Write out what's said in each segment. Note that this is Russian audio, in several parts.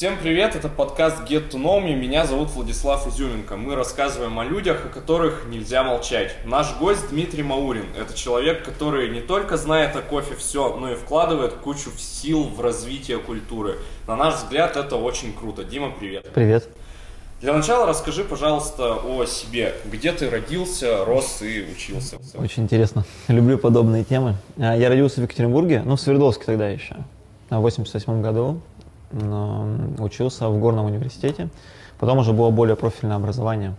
Всем привет, это подкаст Get to Know Me, меня зовут Владислав Изюменко. Мы рассказываем о людях, о которых нельзя молчать. Наш гость Дмитрий Маурин. Это человек, который не только знает о кофе все, но и вкладывает кучу сил в развитие культуры. На наш взгляд, это очень круто. Дима, привет. Привет. Для начала расскажи, пожалуйста, о себе. Где ты родился, рос и учился? Очень интересно. Люблю подобные темы. А, я родился в Екатеринбурге, ну, в Свердловске тогда еще, в 88 году. Учился в горном университете. Потом уже было более профильное образование,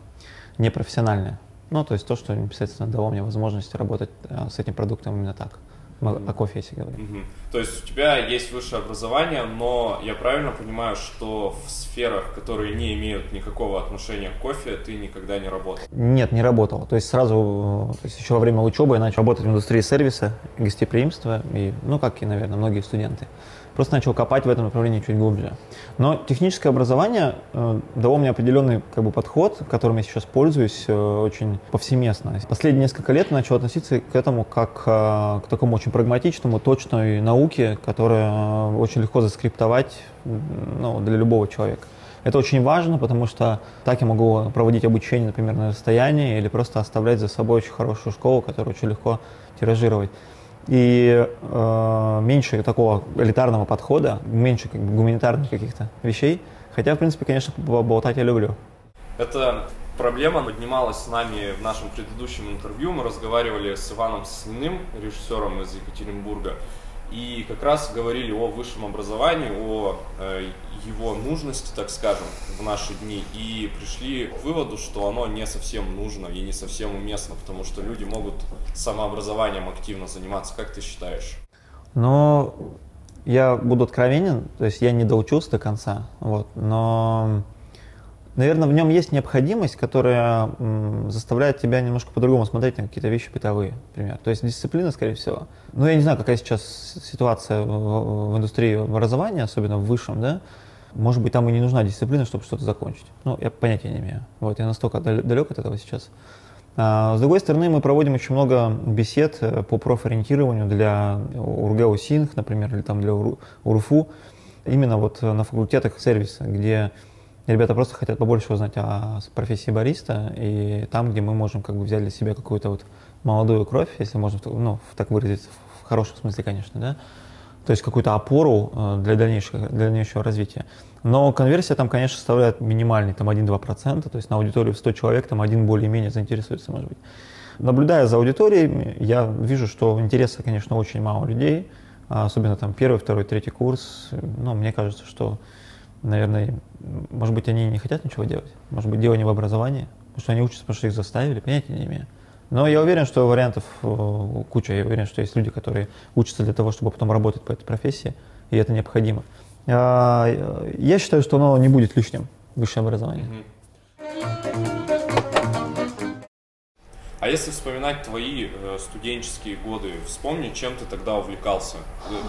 непрофессиональное. Ну, то есть то, что непосредственно дало мне возможность работать а, с этим продуктом именно так. О кофе, если говорить. Угу. То есть у тебя есть высшее образование, но я правильно понимаю, что в сферах, которые не имеют никакого отношения к кофе, ты никогда не работал? Нет, не работал. То есть сразу, то есть еще во время учебы я начал работать в индустрии сервиса, гостеприимства, и, ну, как и, наверное, многие студенты просто начал копать в этом направлении чуть глубже. Но техническое образование э, дало мне определенный как бы, подход, которым я сейчас пользуюсь э, очень повсеместно. Последние несколько лет начал относиться к этому как э, к такому очень прагматичному, точной науке, которая э, очень легко заскриптовать ну, для любого человека. Это очень важно, потому что так я могу проводить обучение, например, на расстоянии или просто оставлять за собой очень хорошую школу, которую очень легко тиражировать и э, меньше такого элитарного подхода, меньше как бы, гуманитарных каких-то вещей. Хотя, в принципе, конечно, болтать я люблю. Это проблема поднималась с нами в нашем предыдущем интервью. Мы разговаривали с Иваном Сосниным, режиссером из Екатеринбурга и как раз говорили о высшем образовании, о э, его нужности, так скажем, в наши дни, и пришли к выводу, что оно не совсем нужно и не совсем уместно, потому что люди могут самообразованием активно заниматься. Как ты считаешь? Ну, я буду откровенен, то есть я не доучился до конца, вот, но наверное, в нем есть необходимость, которая заставляет тебя немножко по-другому смотреть на какие-то вещи бытовые, например. То есть дисциплина, скорее всего. Ну, я не знаю, какая сейчас ситуация в, в индустрии образования, особенно в высшем, да. Может быть, там и не нужна дисциплина, чтобы что-то закончить. Ну, я понятия не имею. Вот, я настолько далек от этого сейчас. А, с другой стороны, мы проводим очень много бесед э, по профориентированию для УрГЭУ СИНХ, например, или там для УРФУ, именно вот на факультетах сервиса, где Ребята просто хотят побольше узнать о профессии бариста, и там, где мы можем как бы взять для себя какую-то вот молодую кровь, если можно ну, так выразиться, в хорошем смысле, конечно, да, то есть какую-то опору э, для дальнейшего, для дальнейшего развития. Но конверсия там, конечно, составляет минимальный, там 1-2%, то есть на аудиторию в 100 человек там один более-менее заинтересуется, может быть. Наблюдая за аудиторией, я вижу, что интереса, конечно, очень мало людей, особенно там первый, второй, третий курс. Но мне кажется, что наверное, может быть, они не хотят ничего делать. Может быть, дело не в образовании, потому что они учатся, потому что их заставили, понятия не имею. Но я уверен, что вариантов э, куча. Я уверен, что есть люди, которые учатся для того, чтобы потом работать по этой профессии, и это необходимо. А, я считаю, что оно не будет лишним, высшее образование. А если вспоминать твои э, студенческие годы, вспомни, чем ты тогда увлекался.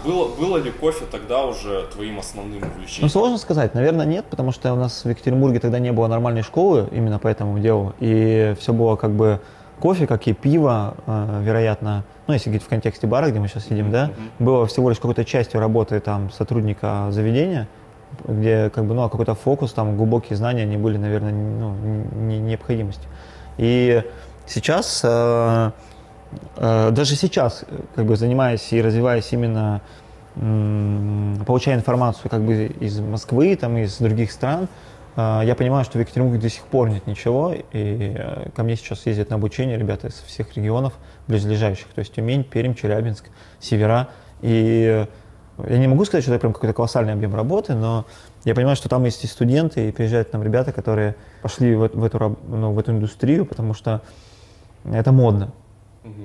Было, было ли кофе тогда уже твоим основным увлечением? Ну, сложно сказать. Наверное, нет, потому что у нас в Екатеринбурге тогда не было нормальной школы именно по этому делу. И все было как бы кофе, как и пиво, э, вероятно, ну, если говорить в контексте бара, где мы сейчас сидим, да, mm-hmm. было всего лишь какой-то частью работы там сотрудника заведения, где как бы, ну, а какой-то фокус, там, глубокие знания, они были, наверное, ну, не, необходимостью. И Сейчас, э, э, даже сейчас, как бы занимаясь и развиваясь именно, получая информацию как бы из Москвы, там, из других стран, э, я понимаю, что в Екатеринбурге до сих пор нет ничего, и ко мне сейчас ездят на обучение ребята из всех регионов близлежащих, то есть Тюмень, Пермь, Челябинск, Севера, и я не могу сказать, что это прям какой-то колоссальный объем работы, но я понимаю, что там есть и студенты, и приезжают там ребята, которые пошли в, в, эту, ну, в эту индустрию, потому что это модно.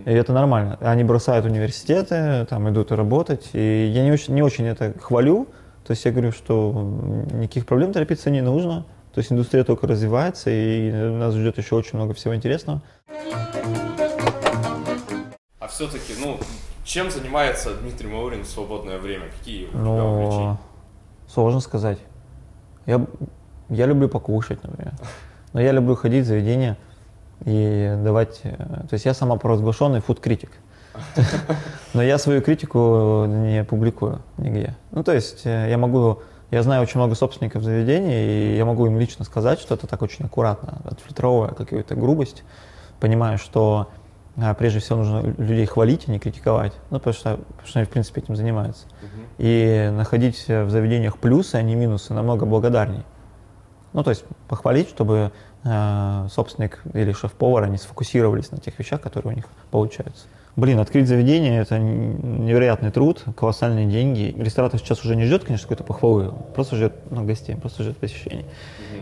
И это нормально. Они бросают университеты, там идут работать. И я не очень, не очень это хвалю. То есть я говорю, что никаких проблем торопиться не нужно. То есть индустрия только развивается, и нас ждет еще очень много всего интересного. А все-таки, ну, чем занимается Дмитрий Маурин в свободное время? Какие у ну, увлечения? Сложно сказать. Я, я люблю покушать, например. Но я люблю ходить в заведения, и давать... Э, то есть я самопровозглашенный фуд-критик. Но я свою критику не публикую нигде. Ну, то есть э, я могу Я знаю очень много собственников заведений, и я могу им лично сказать, что это так очень аккуратно, отфильтровывая какую-то грубость, понимаю, что а, прежде всего нужно людей хвалить, а не критиковать, ну, потому что, потому что они, в принципе, этим занимаются. И находить в заведениях плюсы, а не минусы, намного благодарней. Ну, то есть похвалить, чтобы э, собственник или шеф-повар, они сфокусировались на тех вещах, которые у них получаются. Блин, открыть заведение – это невероятный труд, колоссальные деньги. Ресторатор сейчас уже не ждет, конечно, какой-то похвалы, просто ждет ну, гостей, просто ждет посещений.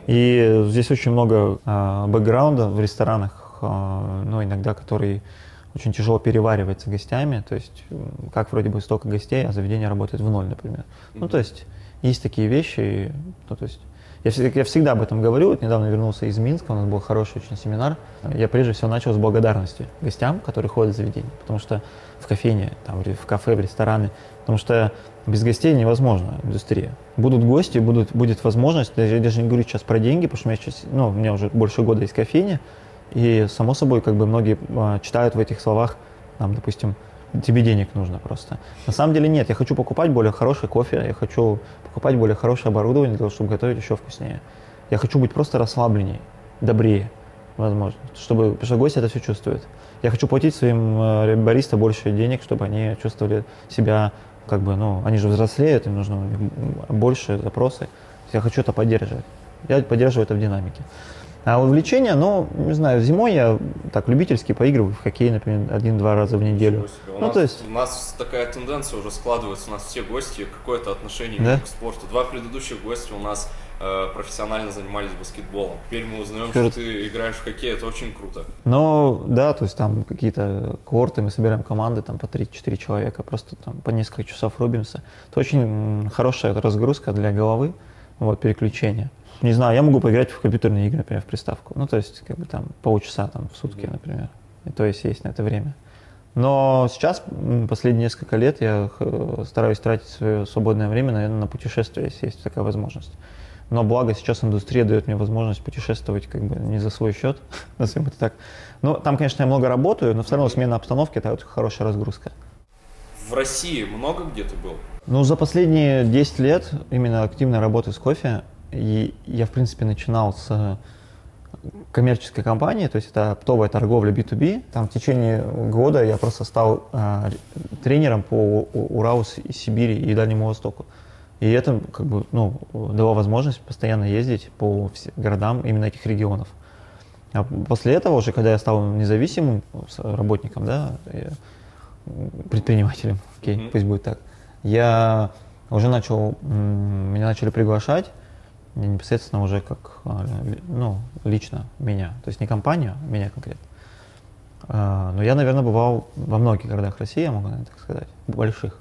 И здесь очень много э, бэкграунда в ресторанах, э, ну, иногда, который очень тяжело переваривается гостями, то есть как вроде бы столько гостей, а заведение работает в ноль, например. Ну, то есть есть такие вещи, ну, то есть я, я всегда об этом говорю. Вот недавно вернулся из Минска, у нас был хороший очень семинар. Я прежде всего начал с благодарности гостям, которые ходят в заведение. Потому что в кофейне, там, в кафе, в рестораны. Потому что без гостей невозможно индустрия. Будут гости, будут, будет возможность, я даже не говорю сейчас про деньги, потому что у меня, сейчас, ну, у меня уже больше года есть кофейня, и само собой, как бы многие а, читают в этих словах, там, допустим, тебе денег нужно просто. На самом деле нет, я хочу покупать более хороший кофе, я хочу покупать более хорошее оборудование для того, чтобы готовить еще вкуснее. Я хочу быть просто расслабленнее, добрее, возможно, чтобы, потому что гость это все чувствует. Я хочу платить своим э, бариста больше денег, чтобы они чувствовали себя, как бы, ну, они же взрослеют, им нужно больше запросы. Я хочу это поддерживать. Я поддерживаю это в динамике. А увлечение, ну, не знаю, зимой я так любительски поигрываю в хоккей, например, один-два раза в неделю. У, ну, нас, то есть... у нас такая тенденция уже складывается, у нас все гости какое-то отношение да? к спорту. Два предыдущих гостя у нас э, профессионально занимались баскетболом. Теперь мы узнаем, Круто. что ты играешь в хоккей, это очень круто. Ну, да, то есть там какие-то корты, мы собираем команды там по 3-4 человека, просто там по несколько часов рубимся. Это очень хорошая разгрузка для головы, вот, переключение. Не знаю, я могу поиграть в компьютерные игры, например, в приставку. Ну, то есть, как бы там полчаса там, в сутки, например. И то есть есть на это время. Но сейчас, последние несколько лет, я стараюсь тратить свое свободное время, наверное, на путешествия, если есть такая возможность. Но благо сейчас индустрия дает мне возможность путешествовать как бы не за свой счет, назовем это так. Ну, там, конечно, я много работаю, но все равно смена обстановки – это вот хорошая разгрузка. В России много где ты был? Ну, за последние 10 лет именно активной работы с кофе и я, в принципе, начинал с коммерческой компании, то есть это оптовая торговля B2B. Там в течение года я просто стал э, тренером по Уралу, Сибири и Дальнему Востоку. И это как бы, ну, дало возможность постоянно ездить по городам именно этих регионов. А после этого уже, когда я стал независимым работником, да, предпринимателем, окей, mm-hmm. пусть будет так, я уже начал, меня начали приглашать непосредственно уже как, а, ну, лично меня. То есть не компанию, а меня конкретно. А, но я, наверное, бывал во многих городах России, я могу так сказать, больших.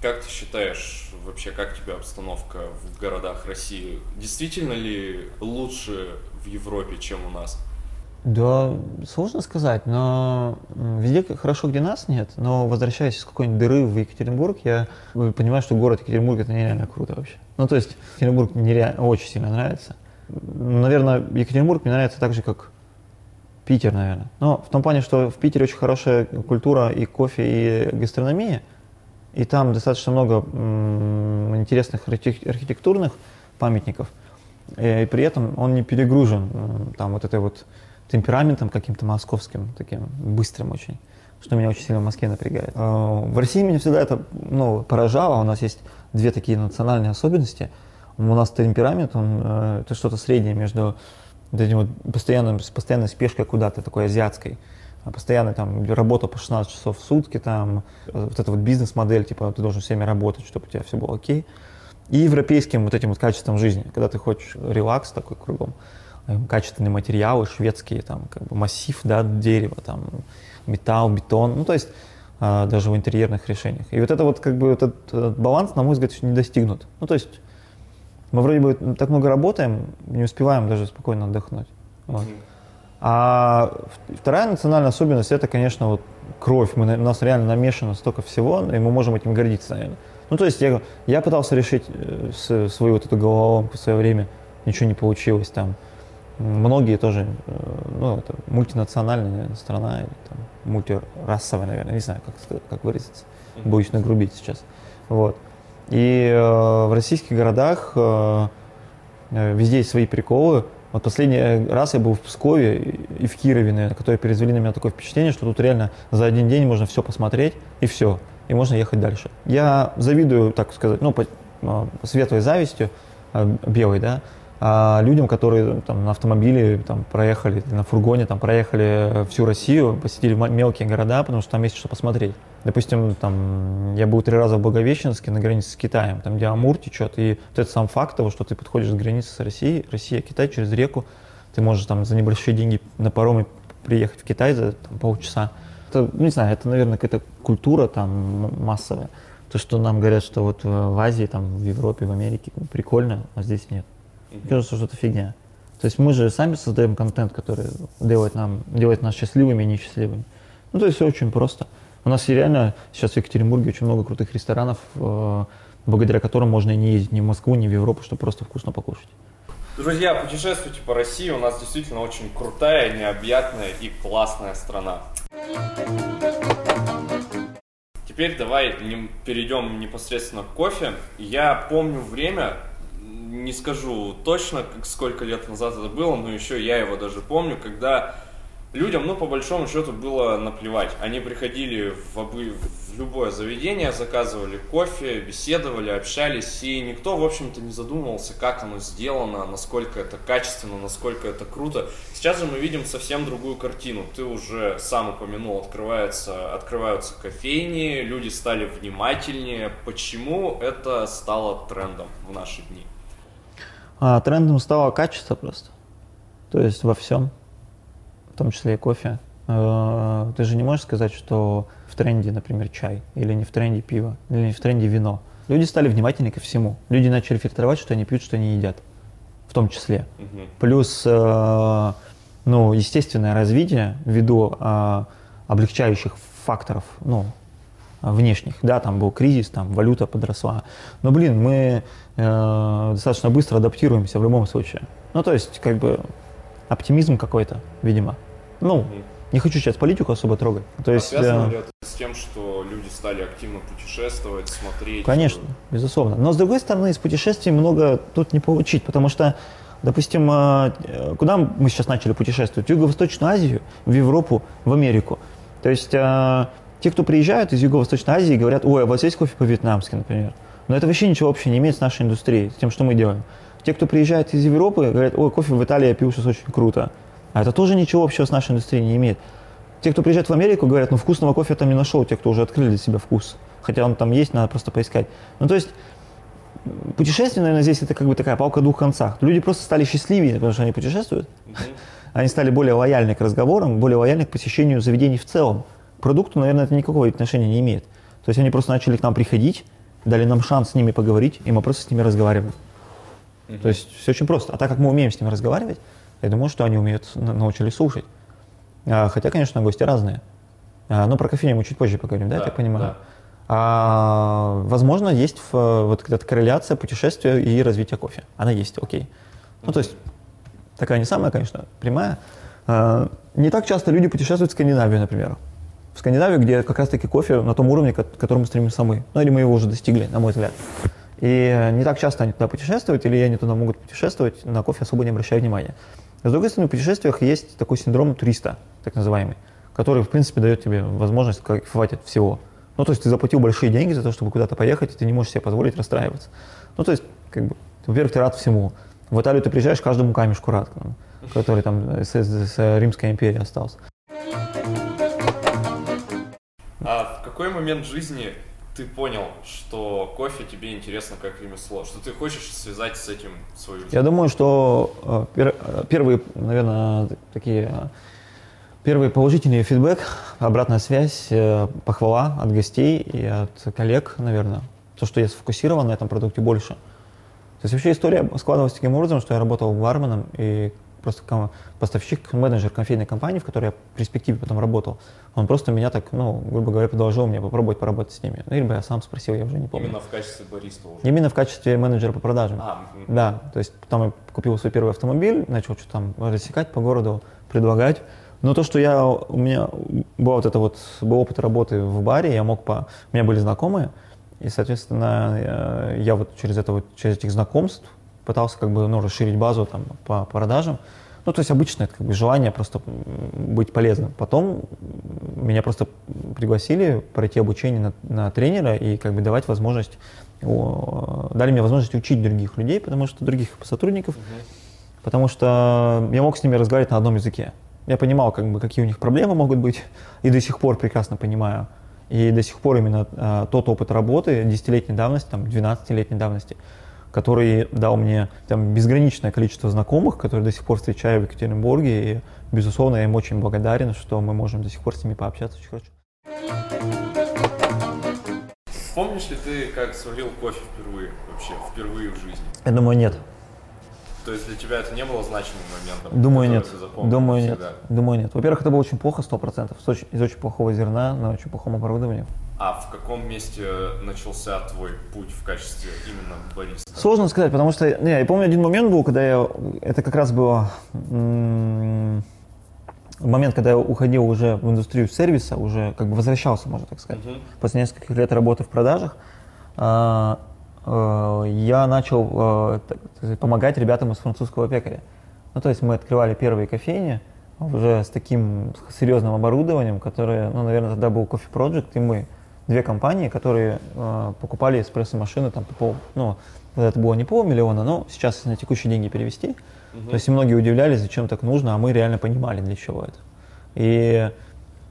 Как ты считаешь, вообще, как тебе обстановка в городах России? Действительно ли лучше в Европе, чем у нас? Да, сложно сказать, но везде хорошо, где нас нет. Но возвращаясь из какой-нибудь дыры в Екатеринбург, я понимаю, что город Екатеринбург это нереально круто вообще. Ну, то есть Екатеринбург нереально, очень сильно нравится. Наверное, Екатеринбург мне нравится так же, как Питер, наверное. Но в том плане, что в Питере очень хорошая культура и кофе, и гастрономия. И там достаточно много интересных архитектурных памятников. И при этом он не перегружен там вот этой вот темпераментом каким-то московским, таким быстрым очень, что меня очень сильно в Москве напрягает. А, в России меня всегда это ну, поражало. У нас есть две такие национальные особенности. У нас темперамент, он э, это что-то среднее между вот этим вот постоянным, постоянной спешкой куда-то, такой азиатской. А постоянно там работа по 16 часов в сутки, там вот эта вот бизнес-модель, типа ты должен всеми работать, чтобы у тебя все было окей. И европейским вот этим вот качеством жизни, когда ты хочешь релакс такой кругом. Эм, качественные материалы, шведские, там, как бы массив, да, дерева, там, металл, бетон, ну, то есть а, даже в интерьерных решениях. И вот это вот, как бы, этот, этот баланс, на мой взгляд, еще не достигнут. Ну, то есть мы вроде бы так много работаем, не успеваем даже спокойно отдохнуть. Вот. А вторая национальная особенность, это, конечно, вот кровь. Мы, у нас реально намешано столько всего, и мы можем этим гордиться, наверное. Ну, то есть я, я пытался решить э, свою вот эту головоломку в свое время, ничего не получилось там. Многие тоже, э, ну, это мультинациональная страна, или там, мультирасовая, наверное, не знаю, как, как выразиться, боюсь нагрубить сейчас. Вот. И э, в российских городах э, э, везде есть свои приколы. Вот последний раз я был в Пскове и в Кирове, наверное, которые произвели на меня такое впечатление, что тут реально за один день можно все посмотреть и все, и можно ехать дальше. Я завидую, так сказать, ну, по, по светлой завистью, белой, да, а людям, которые там, на автомобиле там, проехали, на фургоне там, проехали всю Россию, посетили мелкие города, потому что там есть что посмотреть. Допустим, там, я был три раза в Благовещенске на границе с Китаем, там, где Амур течет, и вот этот сам факт того, что ты подходишь к границе с Россией, Россия, Китай через реку, ты можешь там за небольшие деньги на пароме приехать в Китай за там, полчаса. Это, не знаю, это, наверное, какая-то культура там массовая. То, что нам говорят, что вот в Азии, там, в Европе, в Америке прикольно, а здесь нет. Мне кажется, что это фигня. То есть мы же сами создаем контент, который делает, нам, делает нас счастливыми и несчастливыми. Ну, то есть все очень просто. У нас реально сейчас в Екатеринбурге очень много крутых ресторанов, э, благодаря которым можно и не ездить ни в Москву, ни в Европу, чтобы просто вкусно покушать. Друзья, путешествуйте по России, у нас действительно очень крутая, необъятная и классная страна. Теперь давай перейдем непосредственно к кофе. Я помню время, не скажу точно, сколько лет назад это было, но еще я его даже помню, когда людям, ну, по большому счету, было наплевать. Они приходили в, обы... в любое заведение, заказывали кофе, беседовали, общались, и никто, в общем-то, не задумывался, как оно сделано, насколько это качественно, насколько это круто. Сейчас же мы видим совсем другую картину. Ты уже сам упомянул, открывается, открываются кофейни, люди стали внимательнее. Почему это стало трендом в наши дни? А, трендом стало качество просто. То есть во всем, в том числе и кофе. Э, ты же не можешь сказать, что в тренде, например, чай, или не в тренде пиво, или не в тренде вино. Люди стали внимательны ко всему. Люди начали фильтровать, что они пьют, что они едят, в том числе. Угу. Плюс, э, ну, естественное развитие ввиду э, облегчающих факторов, ну, внешних. Да, там был кризис, там валюта подросла. Но, блин, мы э, достаточно быстро адаптируемся в любом случае. Ну, то есть, как бы, оптимизм какой-то, видимо. Ну, не хочу сейчас политику особо трогать. То а есть, связано э, ли это с тем, что люди стали активно путешествовать, смотреть? Конечно, безусловно. Но, с другой стороны, из путешествий много тут не получить, потому что Допустим, э, куда мы сейчас начали путешествовать? В Юго-Восточную Азию, в Европу, в Америку. То есть э, те, кто приезжают из Юго-Восточной Азии, говорят, ой, а у вас есть кофе по-вьетнамски, например. Но это вообще ничего общего не имеет с нашей индустрией, с тем, что мы делаем. Те, кто приезжает из Европы, говорят, ой, кофе в Италии я пил сейчас очень круто. А это тоже ничего общего с нашей индустрией не имеет. Те, кто приезжает в Америку, говорят, ну вкусного кофе я там не нашел, те, кто уже открыли для себя вкус. Хотя он там есть, надо просто поискать. Ну то есть путешествие, наверное, здесь это как бы такая палка о двух концах. Люди просто стали счастливее, потому что они путешествуют. Они стали более лояльны к разговорам, более лояльны к посещению заведений в целом продукту, наверное, это никакого отношения не имеет. То есть они просто начали к нам приходить, дали нам шанс с ними поговорить, и мы просто с ними разговариваем. Mm-hmm. То есть все очень просто. А так как мы умеем с ними разговаривать, я думаю, что они умеют, научились слушать. А, хотя, конечно, гости разные. А, но про кофейню мы чуть позже поговорим, да, да я так понимаю? Да. А, возможно, есть вот эта корреляция путешествия и развития кофе. Она есть, окей. Ну, то есть, такая не самая, конечно, прямая. А, не так часто люди путешествуют в Скандинавию, например в Скандинавию, где как раз-таки кофе на том уровне, к которому стремимся мы. Ну, или мы его уже достигли, на мой взгляд. И не так часто они туда путешествуют, или они туда могут путешествовать, на кофе особо не обращая внимания. С другой стороны, в путешествиях есть такой синдром туриста, так называемый, который, в принципе, дает тебе возможность хватит всего. Ну, то есть ты заплатил большие деньги за то, чтобы куда-то поехать, и ты не можешь себе позволить расстраиваться. Ну, то есть, как бы, во-первых, ты рад всему. В Италию ты приезжаешь, каждому камешку рад, который там с, с, с Римской империи остался. А в какой момент жизни ты понял, что кофе тебе интересно как ремесло, что ты хочешь связать с этим свою жизнь? Я думаю, что э, э, первые, наверное, такие э, первый положительный фидбэк, обратная связь, похвала от гостей и от коллег, наверное, то, что я сфокусирован на этом продукте больше. То есть вообще история складывалась таким образом, что я работал барменом и просто поставщик, менеджер кофейной компании, в которой я в перспективе потом работал, он просто меня так, ну, грубо говоря, предложил мне попробовать поработать с ними. Ну, либо я сам спросил, я уже не помню. Именно в качестве бариста уже? Именно в качестве менеджера по продажам. А, угу. Да, то есть потом я купил свой первый автомобиль, начал что-то там рассекать по городу, предлагать. Но то, что я, у меня был вот это вот, был опыт работы в баре, я мог по, у меня были знакомые, И, соответственно, э, я вот через это вот, через этих знакомств пытался как бы, ну, расширить базу там по продажам. Ну, то есть обычно это как бы желание просто быть полезным. Потом меня просто пригласили пройти обучение на, на тренера и как бы давать возможность, дали мне возможность учить других людей, потому что других сотрудников, угу. потому что я мог с ними разговаривать на одном языке. Я понимал, как бы, какие у них проблемы могут быть, и до сих пор прекрасно понимаю. И до сих пор именно а, тот опыт работы десятилетней давности, там, 12-летней давности, который дал мне там, безграничное количество знакомых, которые до сих пор встречаю в Екатеринбурге. И, безусловно, я им очень благодарен, что мы можем до сих пор с ними пообщаться очень хорошо. Помнишь ли ты, как сварил кофе впервые, вообще, впервые в жизни? Я думаю, нет. То есть для тебя это не было значимым моментом? Думаю, нет. Думаю, всегда? нет. Думаю, нет. Во-первых, это было очень плохо, сто процентов. Из очень плохого зерна на очень плохом оборудовании. А в каком месте начался твой путь в качестве именно бариста? Сложно сказать, потому что не, я помню один момент был, когда я это как раз было момент, когда я уходил уже в индустрию сервиса, уже как бы возвращался, можно так сказать, uh-huh. после нескольких лет работы в продажах, а, а, я начал а, помогать ребятам из французского пекаря. Ну, то есть мы открывали первые кофейни уже с таким серьезным оборудованием, которое, ну, наверное, тогда был Coffee Project, и мы две компании, которые э, покупали эспрессо-машины там по пол, ну, это было не полмиллиона, но сейчас на текущие деньги перевести, угу. то есть многие удивлялись, зачем так нужно, а мы реально понимали, для чего это. И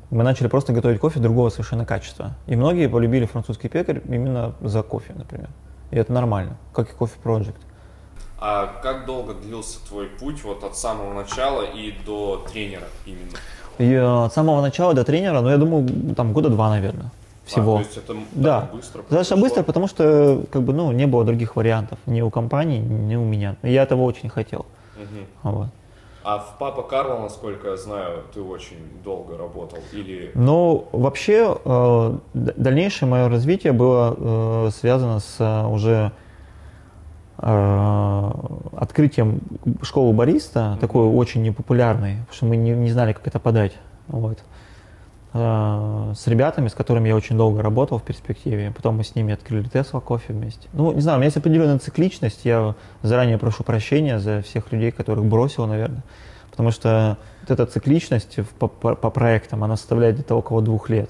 мы начали просто готовить кофе другого совершенно качества. И многие полюбили французский пекарь именно за кофе, например. И это нормально, как и кофе Project. А как долго длился твой путь вот от самого начала и до тренера именно? И, э, от самого начала до тренера, ну, я думаю, там года два, наверное всего. А, то есть это да. быстро? Достаточно быстро, потому что как бы, ну, не было других вариантов ни у компании, ни у меня. Я этого очень хотел. Угу. Вот. А в Папа Карло, насколько я знаю, ты очень долго работал? Или... Ну, вообще, э, дальнейшее мое развитие было э, связано с э, уже открытием школы бариста, mm-hmm. такой очень непопулярной, потому что мы не, не знали, как это подать. Вот. Э, с ребятами, с которыми я очень долго работал в перспективе. Потом мы с ними открыли Tesla кофе вместе. Ну, не знаю, у меня есть определенная цикличность. Я заранее прошу прощения за всех людей, которых бросил, наверное. Потому что вот эта цикличность по, по, по проектам, она составляет где-то около двух лет.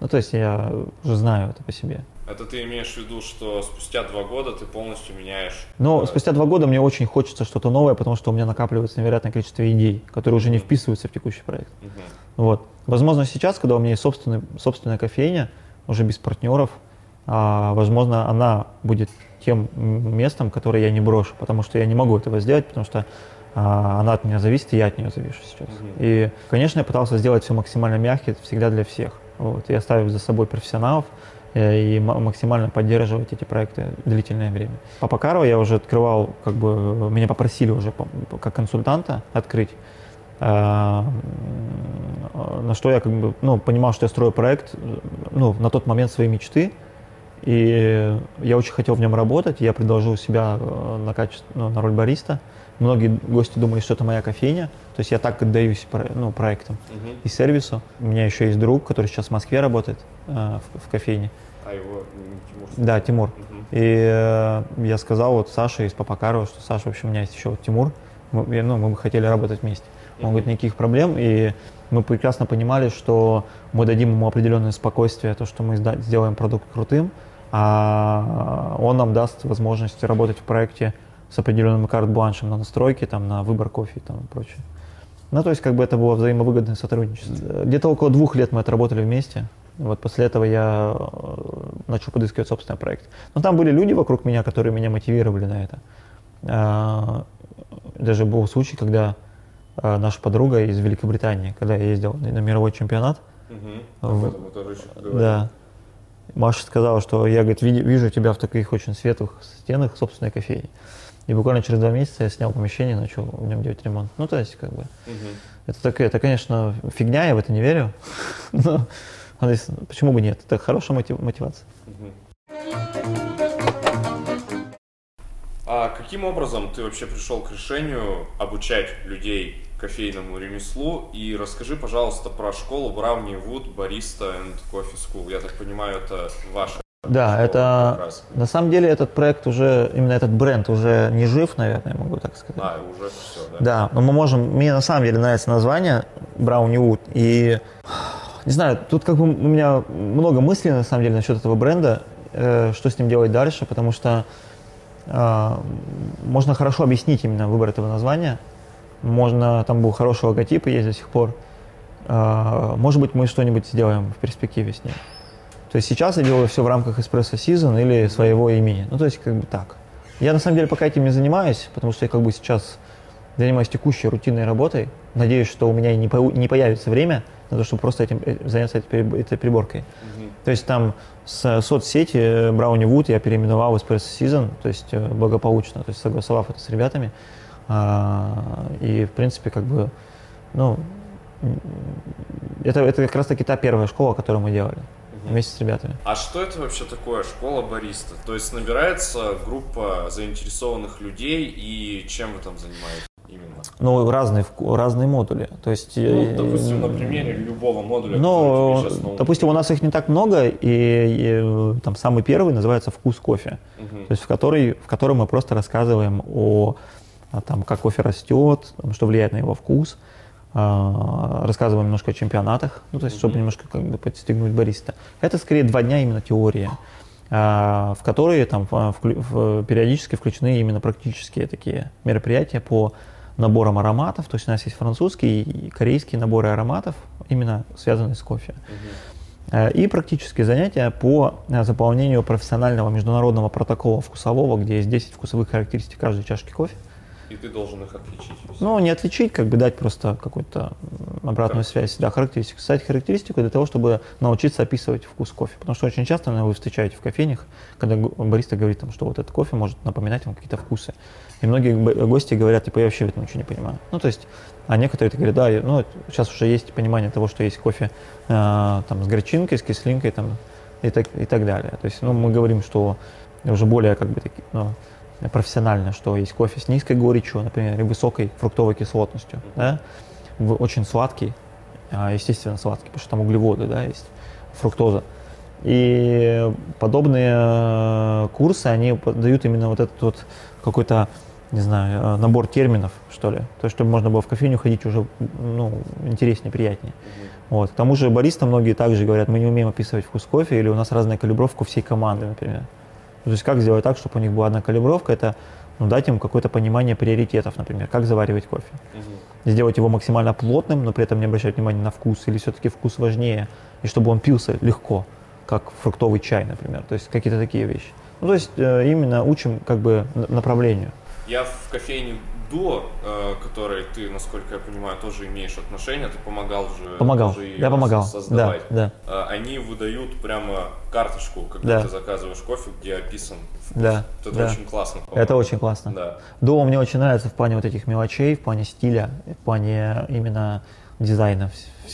Ну, то есть я уже знаю это по себе. Это ты имеешь в виду, что спустя два года ты полностью меняешь? Ну, спустя два года мне очень хочется что-то новое, потому что у меня накапливается невероятное количество идей, которые уже не вписываются в текущий проект. Угу. Вот. Возможно, сейчас, когда у меня есть собственный, собственная кофейня, уже без партнеров, а, возможно, она будет тем местом, которое я не брошу, потому что я не могу этого сделать, потому что а, она от меня зависит, и я от нее завишу сейчас. Mm-hmm. И, конечно, я пытался сделать все максимально мягким, всегда для всех. Вот. Я ставил за собой профессионалов э, и максимально поддерживать эти проекты длительное время. Папа Каро я уже открывал, как бы меня попросили уже как консультанта открыть. А, на что я как бы, ну, понимал, что я строю проект, ну, на тот момент своей мечты, и я очень хотел в нем работать, я предложил себя э, на, качество, ну, на роль бариста. Многие гости думали, что это моя кофейня, то есть я так отдаюсь ну, проектам угу. и сервису. У меня еще есть друг, который сейчас в Москве работает э, в, в кофейне. А его Тимур? Да, Тимур. Угу. И э, я сказал вот Саше из Папакарова, что Саша, в общем, у меня есть еще вот Тимур, мы, ну, мы бы хотели работать вместе. Он говорит, никаких проблем, и мы прекрасно понимали, что мы дадим ему определенное спокойствие, то, что мы сделаем продукт крутым, а он нам даст возможность работать в проекте с определенным карт-бланшем на настройки, там, на выбор кофе и там, и прочее. Ну, то есть, как бы это было взаимовыгодное сотрудничество. Где-то около двух лет мы отработали вместе. Вот после этого я э, начал подыскивать собственный проект. Но там были люди вокруг меня, которые меня мотивировали на это. А, даже был случай, когда а, наша подруга из Великобритании, когда я ездил на мировой чемпионат. Угу. В, да. Маша сказала, что я, говорит, вижу тебя в таких очень светлых стенах собственной кофейни. И буквально через два месяца я снял помещение и начал в нем делать ремонт. Ну, то есть, как бы, угу. это, так, это, конечно, фигня, я в это не верю. Но почему бы нет? Это хорошая мотив, мотивация. А каким образом ты вообще пришел к решению обучать людей кофейному ремеслу? И расскажи, пожалуйста, про школу Brownie Wood Barista and Coffee School. Я так понимаю, это ваша Да, это на самом деле этот проект уже, именно этот бренд уже не жив, наверное, могу так сказать. А, уже все, да? Да, но мы можем, мне на самом деле нравится название Брауни Wood, и не знаю, тут как бы у меня много мыслей на самом деле насчет этого бренда, э, что с ним делать дальше, потому что э, можно хорошо объяснить именно выбор этого названия, можно, там был хороший логотип и есть до сих пор, Э, может быть, мы что-нибудь сделаем в перспективе с ним. То есть сейчас я делаю все в рамках Espresso Season или своего имени. Ну, то есть как бы так. Я на самом деле пока этим не занимаюсь, потому что я как бы сейчас занимаюсь текущей рутинной работой. Надеюсь, что у меня не, появ- не появится время на то, чтобы просто этим, э, заняться этой, приборкой. Мгм. То есть там с соцсети э, Brownie Wood я переименовал в Espresso Season, то есть э, благополучно, то есть согласовав это с ребятами. А, И, в принципе, как бы, ну, это, это как раз-таки та первая школа, которую мы делали вместе с ребятами. А что это вообще такое школа бариста? То есть набирается группа заинтересованных людей, и чем вы там занимаетесь именно? Ну, разные, разные модули. То есть, Ну, э, допустим, на примере любого модуля, Ну, допустим, у нас их не так много, и, и, э, там самый первый называется «Вкус кофе», Мгм. то есть в, который, в котором мы просто рассказываем о, о том, как кофе растет, там, что влияет на его вкус, а, рассказываем немножко о чемпионатах, ну, то есть, чтобы немножко как бы подстегнуть бариста. Это скорее два дня именно теория, а, в которые там а, периодически включены именно практические такие мероприятия по наборам ароматов. То есть у нас есть французские и корейские наборы ароматов, именно связанные с кофе. Э, И практические занятия по заполнению профессионального международного протокола вкусового, где есть 10 вкусовых характеристик каждой чашки кофе. И ты должен их отличить. Ну, не отличить, как бы дать просто какую-то обратную связь, да, характеристику. Кстати, характеристику для того, чтобы научиться описывать вкус кофе. Потому что очень часто наверное, вы встречаете в кофейнях, когда бариста говорит, там, что вот этот кофе может напоминать вам какие-то вкусы. И многие гости говорят, типа, я вообще в этом ничего не понимаю. Ну, то есть, а некоторые говорят, да, ну, сейчас уже есть понимание того, что есть кофе э, там, с горчинкой, с кислинкой там, и, так, и так далее. То есть, ну, мы говорим, что уже более как бы таки, ну, профессионально, что есть кофе с низкой горечью, например, и высокой фруктовой кислотностью, да, очень сладкий, а, естественно сладкий, потому что там углеводы, да, есть, фруктоза. И подобные э, курсы, они дают именно вот этот вот какой-то, не знаю, э, набор терминов, что ли, то есть, чтобы можно было в кофейню ходить уже, ну, интереснее, приятнее. Вот. К тому же бариста многие также говорят, мы не умеем описывать вкус кофе, или у нас разная калибровка всей команды, например. То есть как сделать так, чтобы у них была одна калибровка, это ну, дать им какое-то понимание приоритетов, например, как заваривать кофе. Сделать его максимально плотным, но при этом не обращать внимания на вкус, или все-таки вкус важнее, и чтобы он пился легко, как фруктовый чай, например. То есть какие-то такие вещи. Ну, то есть э, именно учим как бы направлению. Я в кофейне Дуо, э, которой ты, насколько я понимаю, тоже имеешь отношение, ты помогал же Помогал, её я помогал, создавать. да, Э, Они выдают прямо карточку, когда Да. ты заказываешь кофе, где описан вкус. Да, Это да. очень классно. по-моему. Это очень классно. Да. Дуо мне очень нравится в плане вот этих мелочей, в плане стиля, в плане именно дизайна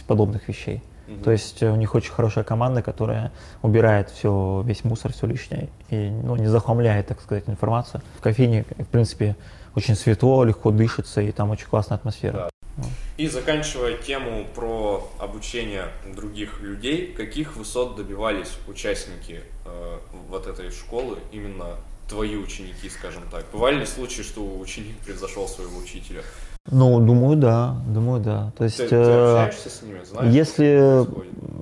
подобных вещей. Мгм. То есть э, у них очень хорошая команда, которая убирает все, весь мусор, все лишнее и ну, не захламляет, так сказать, информацию. В кофейне, в принципе, очень светло, легко дышится, и там очень классная атмосфера. Да. И заканчивая тему про обучение других людей, каких высот добивались участники э, вот этой школы, именно твои ученики, скажем так? Бывали ли случаи, что ученик превзошел своего учителя? Ну, думаю, да, думаю, да. То есть, Ты, ты э, общаешься с ними, знаешь, если,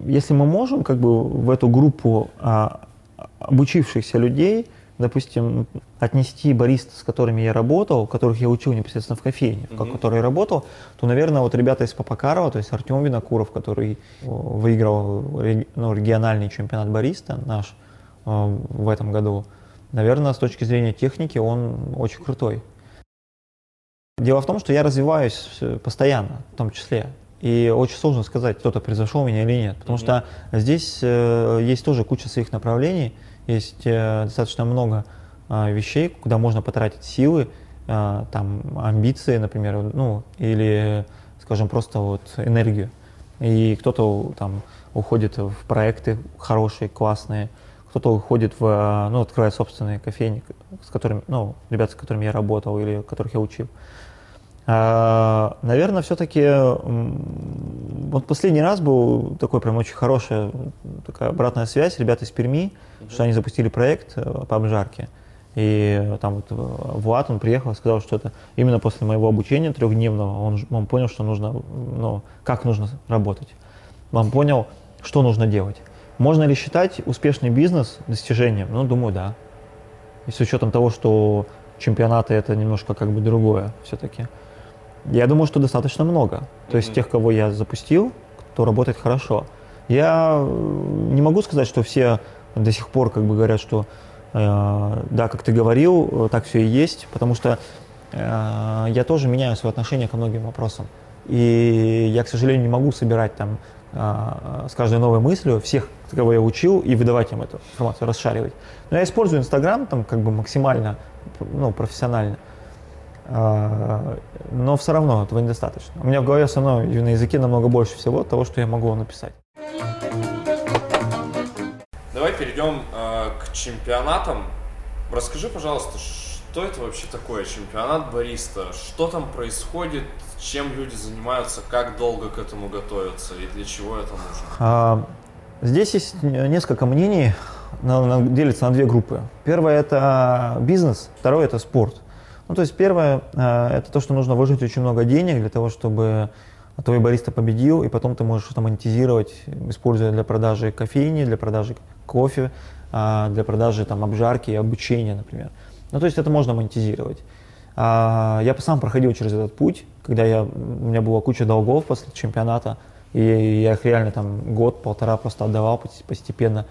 если мы можем как бы в эту группу а, обучившихся людей, допустим, отнести барист, с которыми я работал, которых я учил непосредственно в кофейне, в Мгм. которой я работал, то, наверное, вот ребята из Папакарова, то есть Артем Винокуров, который о, выиграл ну, региональный чемпионат бариста наш э, в этом году, наверное, с точки зрения техники он очень крутой. Дело в том, что я развиваюсь э, постоянно, в том числе. И очень сложно сказать, кто-то превзошел меня или нет. Потому Мгм. что здесь э, есть тоже куча своих направлений, есть э, достаточно много э, вещей, куда можно потратить силы, э, там, амбиции, например, ну, или, скажем, просто вот энергию. И кто-то там уходит в проекты хорошие, классные, кто-то уходит в, э, ну, открывает собственные кофейни, с которыми, ну, ребят, с которыми я работал или которых я учил. А, наверное, все-таки вот последний раз был такой прям очень хорошая такая обратная связь. Ребята из Перми, mm-hmm. что они запустили проект э, по обжарке. И там вот Влад, он приехал сказал, что это именно после моего обучения трехдневного он, он понял, что нужно, ну, как нужно работать. Он понял, что нужно делать. Можно ли считать успешный бизнес достижением? Ну, думаю, да. И с учетом того, что чемпионаты это немножко как бы другое все-таки. Я думаю, что достаточно много. То есть тех, кого я запустил, кто работает хорошо. Я э, не могу сказать, что все до сих пор как бы говорят, что э, да, как ты говорил, так все и есть, потому что э, я тоже меняю свое отношение ко многим вопросам. И я, к сожалению, не могу собирать там э, с каждой новой мыслью всех, кого я учил, и выдавать им эту информацию, расшаривать. Но я использую Инстаграм там как бы максимально ну, профессионально. А, но все равно этого недостаточно. У меня в голове все равно на языке намного больше всего того, что я могу написать. Давай перейдем э, к чемпионатам. Расскажи, пожалуйста, что это вообще такое чемпионат бариста? Что там происходит? Чем люди занимаются? Как долго к этому готовятся? И для чего это нужно? А, здесь есть несколько мнений. Делится на две группы. Первое – это бизнес, второе – это спорт. Ну, то есть первое, э, это то, что нужно вложить очень много денег для того, чтобы твой бариста победил, и потом ты можешь это монетизировать, используя для продажи кофейни, для продажи кофе, а, для продажи там, обжарки и обучения, например. Ну, то есть это можно монетизировать. А, я сам проходил через этот путь, когда я, у меня была куча долгов после чемпионата, и я их реально там год-полтора просто отдавал постепенно.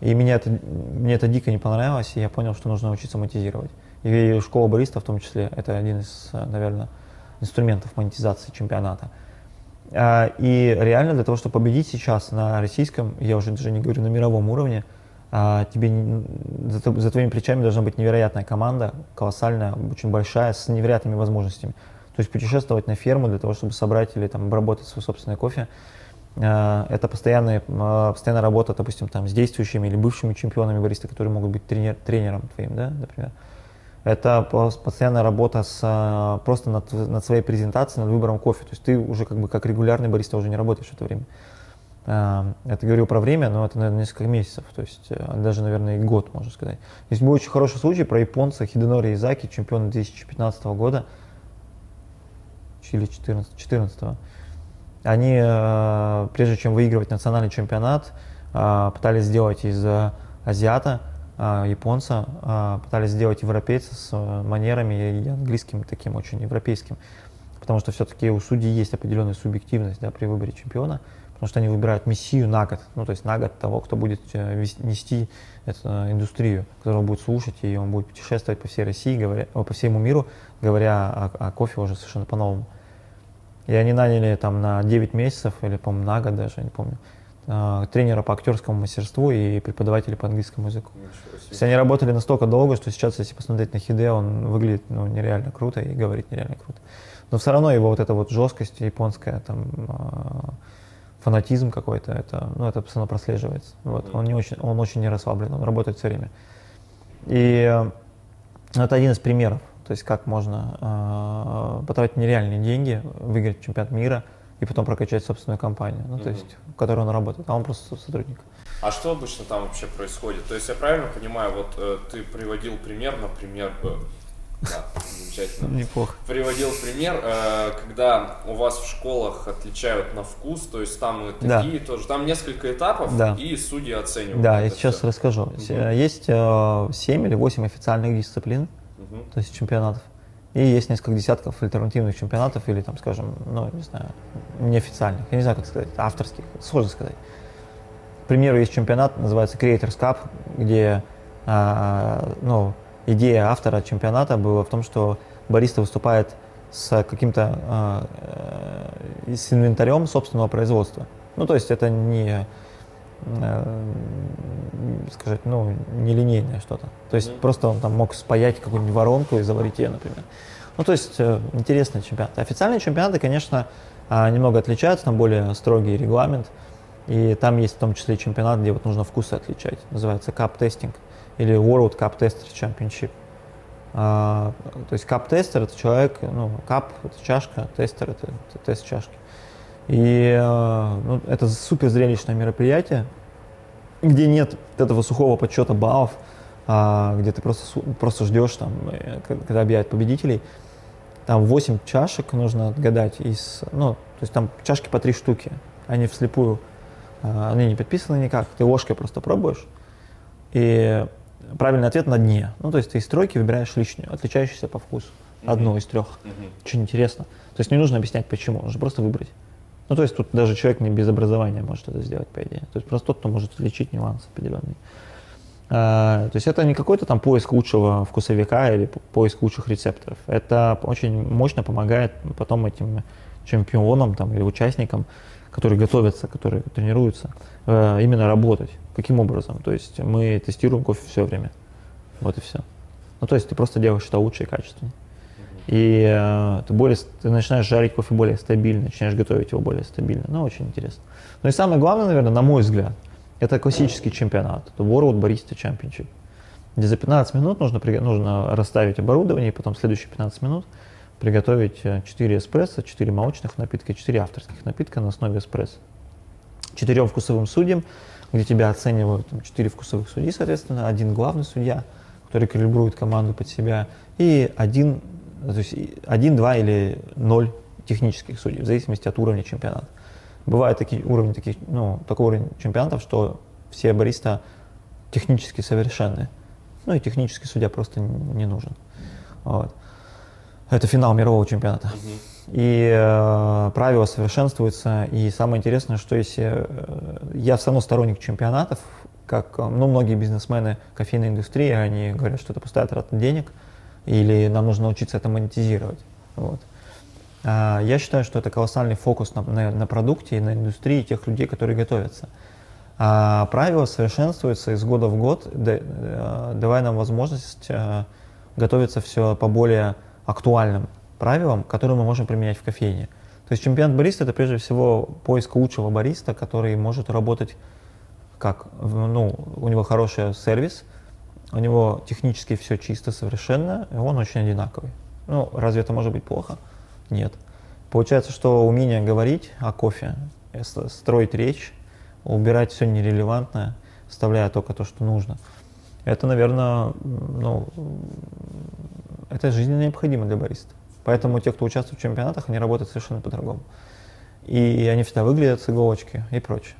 И мне это, мне это дико не понравилось, и я понял, что нужно учиться монетизировать. И школа бариста в том числе, это один из, наверное, инструментов монетизации чемпионата. А, и реально для того, чтобы победить сейчас на российском, я уже даже не говорю на мировом уровне, а, тебе за, твоими плечами должна быть невероятная команда, колоссальная, очень большая, с невероятными возможностями. То есть путешествовать на ферму для того, чтобы собрать или там обработать свой собственный кофе, а, это постоянная, постоянная работа, допустим, там, с действующими или бывшими чемпионами бариста, которые могут быть тренер, тренером твоим, да, например. Это постоянная работа с, э, просто над, над своей презентацией, над выбором кофе. То есть ты уже как бы как регулярный бариста уже не работаешь в это время. Э, это говорю про время, но это, наверное, несколько месяцев, то есть э, даже, наверное, и год, можно сказать. Есть был очень хороший случай про японца Хиденори Изаки, чемпиона 2015 года, или 14, 14 Они, прежде чем выигрывать национальный чемпионат, пытались сделать из азиата японца а, пытались сделать европейца с э, манерами и английским таким очень европейским. Потому что все-таки у судей есть определенная субъективность да, при выборе чемпиона, потому что они выбирают мессию на год, ну то есть на год того, кто будет э, нести эту э, индустрию, которого будет слушать, и он будет путешествовать по всей России, говоря, по всему миру, говоря о, о кофе уже совершенно по-новому. И они наняли там на 9 месяцев, или, по-моему, на год даже, не помню, тренера по актерскому мастерству и преподавателя по английскому языку. То есть они работали настолько долго, что сейчас, если посмотреть на Хиде, он выглядит ну, нереально круто и говорит нереально круто. Но все равно его вот эта вот жесткость японская, там, э, фанатизм какой-то, это, ну, это постоянно прослеживается. Вот. Он, не очень, он очень не расслаблен, он работает все время. И э, это один из примеров, то есть как можно э, потратить нереальные деньги, выиграть чемпионат мира – и потом прокачать собственную компанию, ну, mm-hmm. то есть, в которой он работает, а он просто сотрудник. А что обычно там вообще происходит? То есть я правильно понимаю, вот э, ты приводил пример, например, э, да, замечательно. Неплохо. Приводил пример, э, когда у вас в школах отличают на вкус, то есть там и такие да. тоже, там несколько этапов, да. и судьи оценивают. Да, я сейчас все. расскажу. Угу. Есть э, 7 или 8 официальных дисциплин, угу. то есть чемпионатов. И есть несколько десятков альтернативных чемпионатов или, там, скажем, ну, не знаю, неофициальных, я не знаю, как сказать, авторских, сложно сказать. К примеру, есть чемпионат, называется Creators Cup, где, а, ну, идея автора чемпионата была в том, что бариста выступает с каким-то, а, э, с инвентарем собственного производства. Ну, то есть это не сказать, ну, нелинейное что-то. То есть mm-hmm. просто он там мог спаять какую-нибудь воронку и заварить ее, например. Ну, то есть э, интересный чемпионат. Официальные чемпионаты, конечно, э, немного отличаются, там более строгий регламент. И там есть в том числе чемпионат, где вот нужно вкусы отличать. Называется Cup Testing или World Cup Tester Championship. А, то есть кап-тестер это человек, ну, кап это чашка, тестер это, это тест чашки. И а, ну, это супер зрелищное мероприятие, где нет этого сухого подсчета баллов, а, где ты просто, просто ждешь, там, э, когда объявят победителей. Там 8 чашек нужно отгадать из, ну, то есть там чашки по 3 штуки, они вслепую, а, они не подписаны никак, ты ложкой просто пробуешь, и правильный ответ на дне. Ну, то есть ты из тройки выбираешь лишнюю, отличающуюся по вкусу. Одну mm-hmm. из трех. Mm-hmm. Очень интересно. То есть не нужно объяснять, почему, нужно просто выбрать. Ну, то есть тут даже человек не без образования может это сделать, по идее. То есть просто тот, кто может отличить нюансы определенные. А, то есть это не какой-то там поиск лучшего вкусовика или поиск лучших рецепторов. Это очень мощно помогает потом этим чемпионам там, или участникам, которые готовятся, которые тренируются, э, именно работать. Каким образом? То есть мы тестируем кофе все время. Вот и все. Ну, то есть ты просто делаешь что лучше и качественнее. И э, ты, более, ты начинаешь жарить кофе более стабильно, начинаешь готовить его более стабильно. Ну, очень интересно. Ну и самое главное, наверное, на мой взгляд, это классический чемпионат. Это World Barista Championship. Где за 15 минут нужно, нужно расставить оборудование, и потом следующие 15 минут приготовить 4 э, эспрессо, 4 молочных напитка, 4 авторских напитка на основе эспрессо. Четырем вкусовым судьям где тебя оценивают там, 4 вкусовых судьи, соответственно, один главный судья, который калибрует команду под себя, и один, то есть один, два или ноль технических судей, в зависимости от уровня чемпионата. Бывают такие уровни, таких, ну, такой уровень чемпионатов, что все бариста технически совершенны. Ну и технический судья просто не нужен. Вот. Это финал мирового чемпионата. И э, правила совершенствуются. И самое интересное, что если э, я все равно сторонник чемпионатов, как э, ну, многие бизнесмены кофейной индустрии, они говорят, что это пустая трата денег, или нам нужно научиться это монетизировать. Вот. А я считаю, что это колоссальный фокус на, на, на продукте и на индустрии тех людей, которые готовятся. А правила совершенствуются из года в год, э, давая нам возможность э, готовиться все по более актуальным правилам, которые мы можем применять в кофейне. То есть чемпионат бариста это прежде всего поиск лучшего бариста, который может работать как, ну, у него хороший сервис, у него технически все чисто, совершенно, и он очень одинаковый. Ну, разве это может быть плохо? Нет. Получается, что умение говорить о кофе, строить речь, убирать все нерелевантное, вставляя только то, что нужно, это, наверное, ну, это жизненно необходимо для бариста. Поэтому те, кто участвует в чемпионатах, они работают совершенно по-другому. И они всегда выглядят с иголочки и прочее.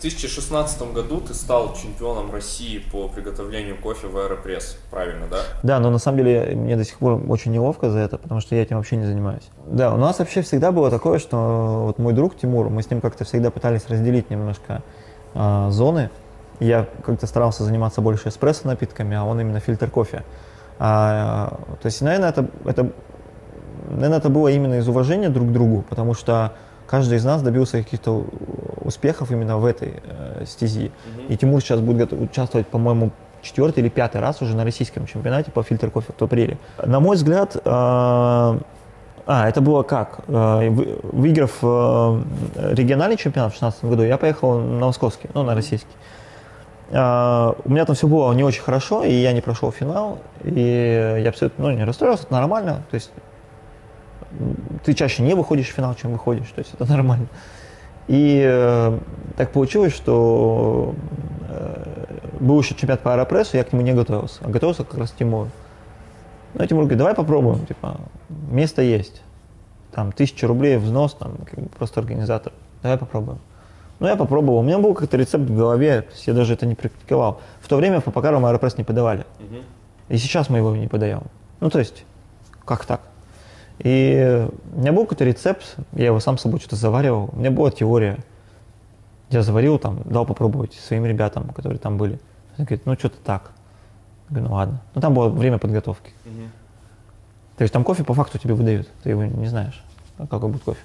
2016 году ты стал чемпионом России по приготовлению кофе в Аэропресс, правильно, да? Да, но на самом деле мне до сих пор очень неловко за это, потому что я этим вообще не занимаюсь. Да, у нас вообще всегда было такое, что вот мой друг Тимур, мы с ним как-то всегда пытались разделить немножко э, зоны, я как-то старался заниматься больше эспрессо напитками, а он именно фильтр кофе. А, то есть, наверное, это, это, наверное, это было именно из уважения друг к другу, потому что каждый из нас добился каких-то успехов именно в этой э, стези. Mm-hmm. И Тимур сейчас будет участвовать, по-моему, четвертый или пятый раз уже на российском чемпионате по фильтр кофе в апреле. На мой взгляд, э, а, это было как? Э, выиграв э, региональный чемпионат в 2016 году, я поехал на московский, ну, на российский. А, у меня там все было не очень хорошо, и я не прошел финал, и я абсолютно ну, не расстроился, это нормально. То есть ты чаще не выходишь в финал, чем выходишь, то есть это нормально. И э, так получилось, что э, был еще чемпионат по аэропрессу, я к нему не готовился, а готовился как раз Тимур. Ну, Тимур говорит, давай попробуем, типа, место есть, там, тысяча рублей взнос, там, как бы просто организатор, давай попробуем. Ну, я попробовал. У меня был как-то рецепт в голове, я даже это не практиковал. В то время по покарам аэропресс не подавали. Угу. И сейчас мы его не подаем. Ну, то есть, как так? И у меня был какой-то рецепт, я его сам собой что-то заваривал. У меня была теория. Я заварил там, дал попробовать своим ребятам, которые там были. Они говорят, ну, что-то так. Я говорю, ну, ладно. Ну, там было время подготовки. Угу. То есть там кофе по факту тебе выдают, ты его не знаешь, какой будет кофе.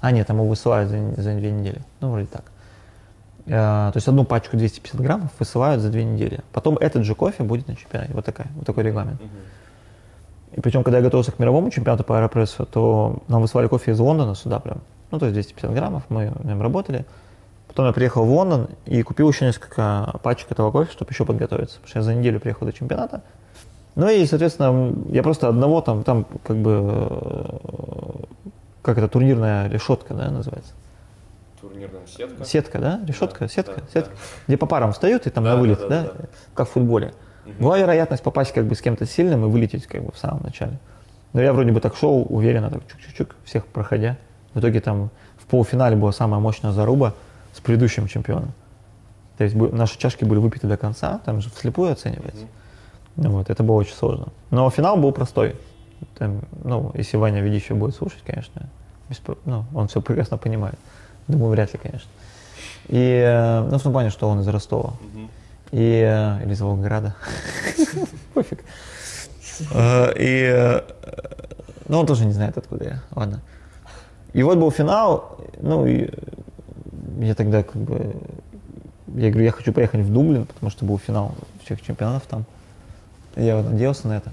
А, нет, там его высылают за, за две недели. Ну, вроде так. А, то есть одну пачку 250 граммов высылают за две недели. Потом этот же кофе будет на чемпионате. Вот, такая, вот такой регламент. И причем, когда я готовился к мировому чемпионату по аэропрессу, то нам высылали кофе из Лондона сюда прям. Ну, то есть 250 граммов, мы на нем работали. Потом я приехал в Лондон и купил еще несколько пачек этого кофе, чтобы еще подготовиться. Потому что я за неделю приехал до чемпионата. Ну и, соответственно, я просто одного там, там как бы, э, как это, турнирная решетка, да, называется? Турнирная сетка. Сетка, да? Решетка, Да, сетка, да, сетка. да. Где по парам встают и там Да, на вылет, да, да, да, да. Как в футболе. Была вероятность попасть как бы с кем-то сильным и вылететь как бы в самом начале. Но я вроде бы так шел уверенно, так чук-чук-чук, всех проходя. В итоге там в полуфинале была самая мощная заруба с предыдущим чемпионом. То есть наши чашки были выпиты до конца, там же вслепую оценивается. Ну Вот, это было очень сложно. Но финал был простой. Там, ну, если Ваня Ведищев будет слушать, конечно, без про- ну, он все прекрасно понимает. Думаю, вряд ли, конечно. И, э, ну, в том плане, что он из Ростова. Мгм. И, э, или из Волгограда. Пофиг. Э, И, э, ну, он тоже не знает, откуда я. Ладно. И вот был финал, ну, и я тогда как бы, я говорю, я хочу поехать в Дублин, потому что был финал всех чемпионатов там. Я вот надеялся на это.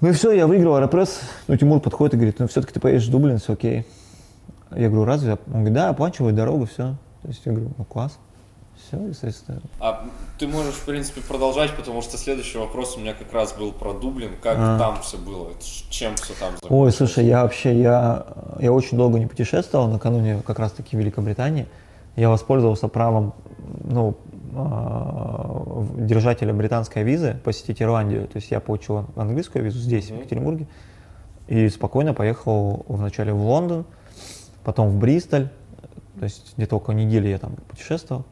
Ну и все, я выиграл Аэропресс. Ну, Тимур подходит и говорит, ну, все-таки ты поедешь в Дублин, все окей. Я говорю, разве? Он говорит, да, оплачиваю дорогу, все. То есть я говорю, ну, класс. Все, естественно. А ты можешь, в принципе, продолжать, потому что следующий вопрос у меня как раз был про Дублин. Как А. там все было? Чем все там Ой, закончилось? слушай, я вообще, я, я очень долго не путешествовал, накануне как раз-таки в Великобритании. Я воспользовался правом, ну, а, держателя британской визы посетить Ирландию. То есть я получил английскую визу здесь, в Мгм. Екатеринбурге, и спокойно поехал вначале в Лондон, потом в Бристоль. То есть где-то около недели я там путешествовал.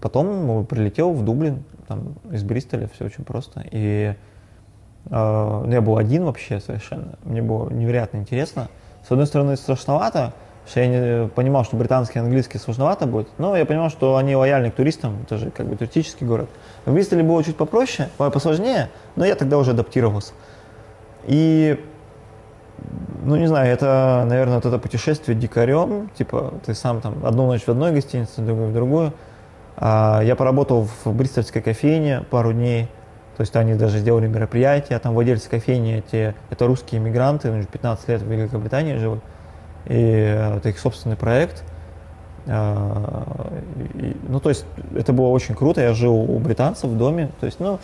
Потом ну, прилетел в Дублин, там из Бристоля все очень просто. И э, я был один вообще совершенно. Мне было невероятно интересно. С одной стороны, страшновато, что я не понимал, что британский и английский сложновато будет. Но я понимал, что они лояльны к туристам, это же как бы туристический город. В Бристоле было чуть попроще, посложнее, но я тогда уже адаптировался. И ну, не знаю, это, наверное, вот это путешествие дикарем, типа, ты сам там одну ночь в одной гостинице, другую в другую. А я поработал в бристольской кофейне пару дней, то есть они даже сделали мероприятие, там владельцы кофейни, эти, это русские иммигранты, они уже 15 лет в Великобритании живут, и э, это их собственный проект. А, и- ну, то есть это было очень круто, я жил у британцев в доме, то есть, ну,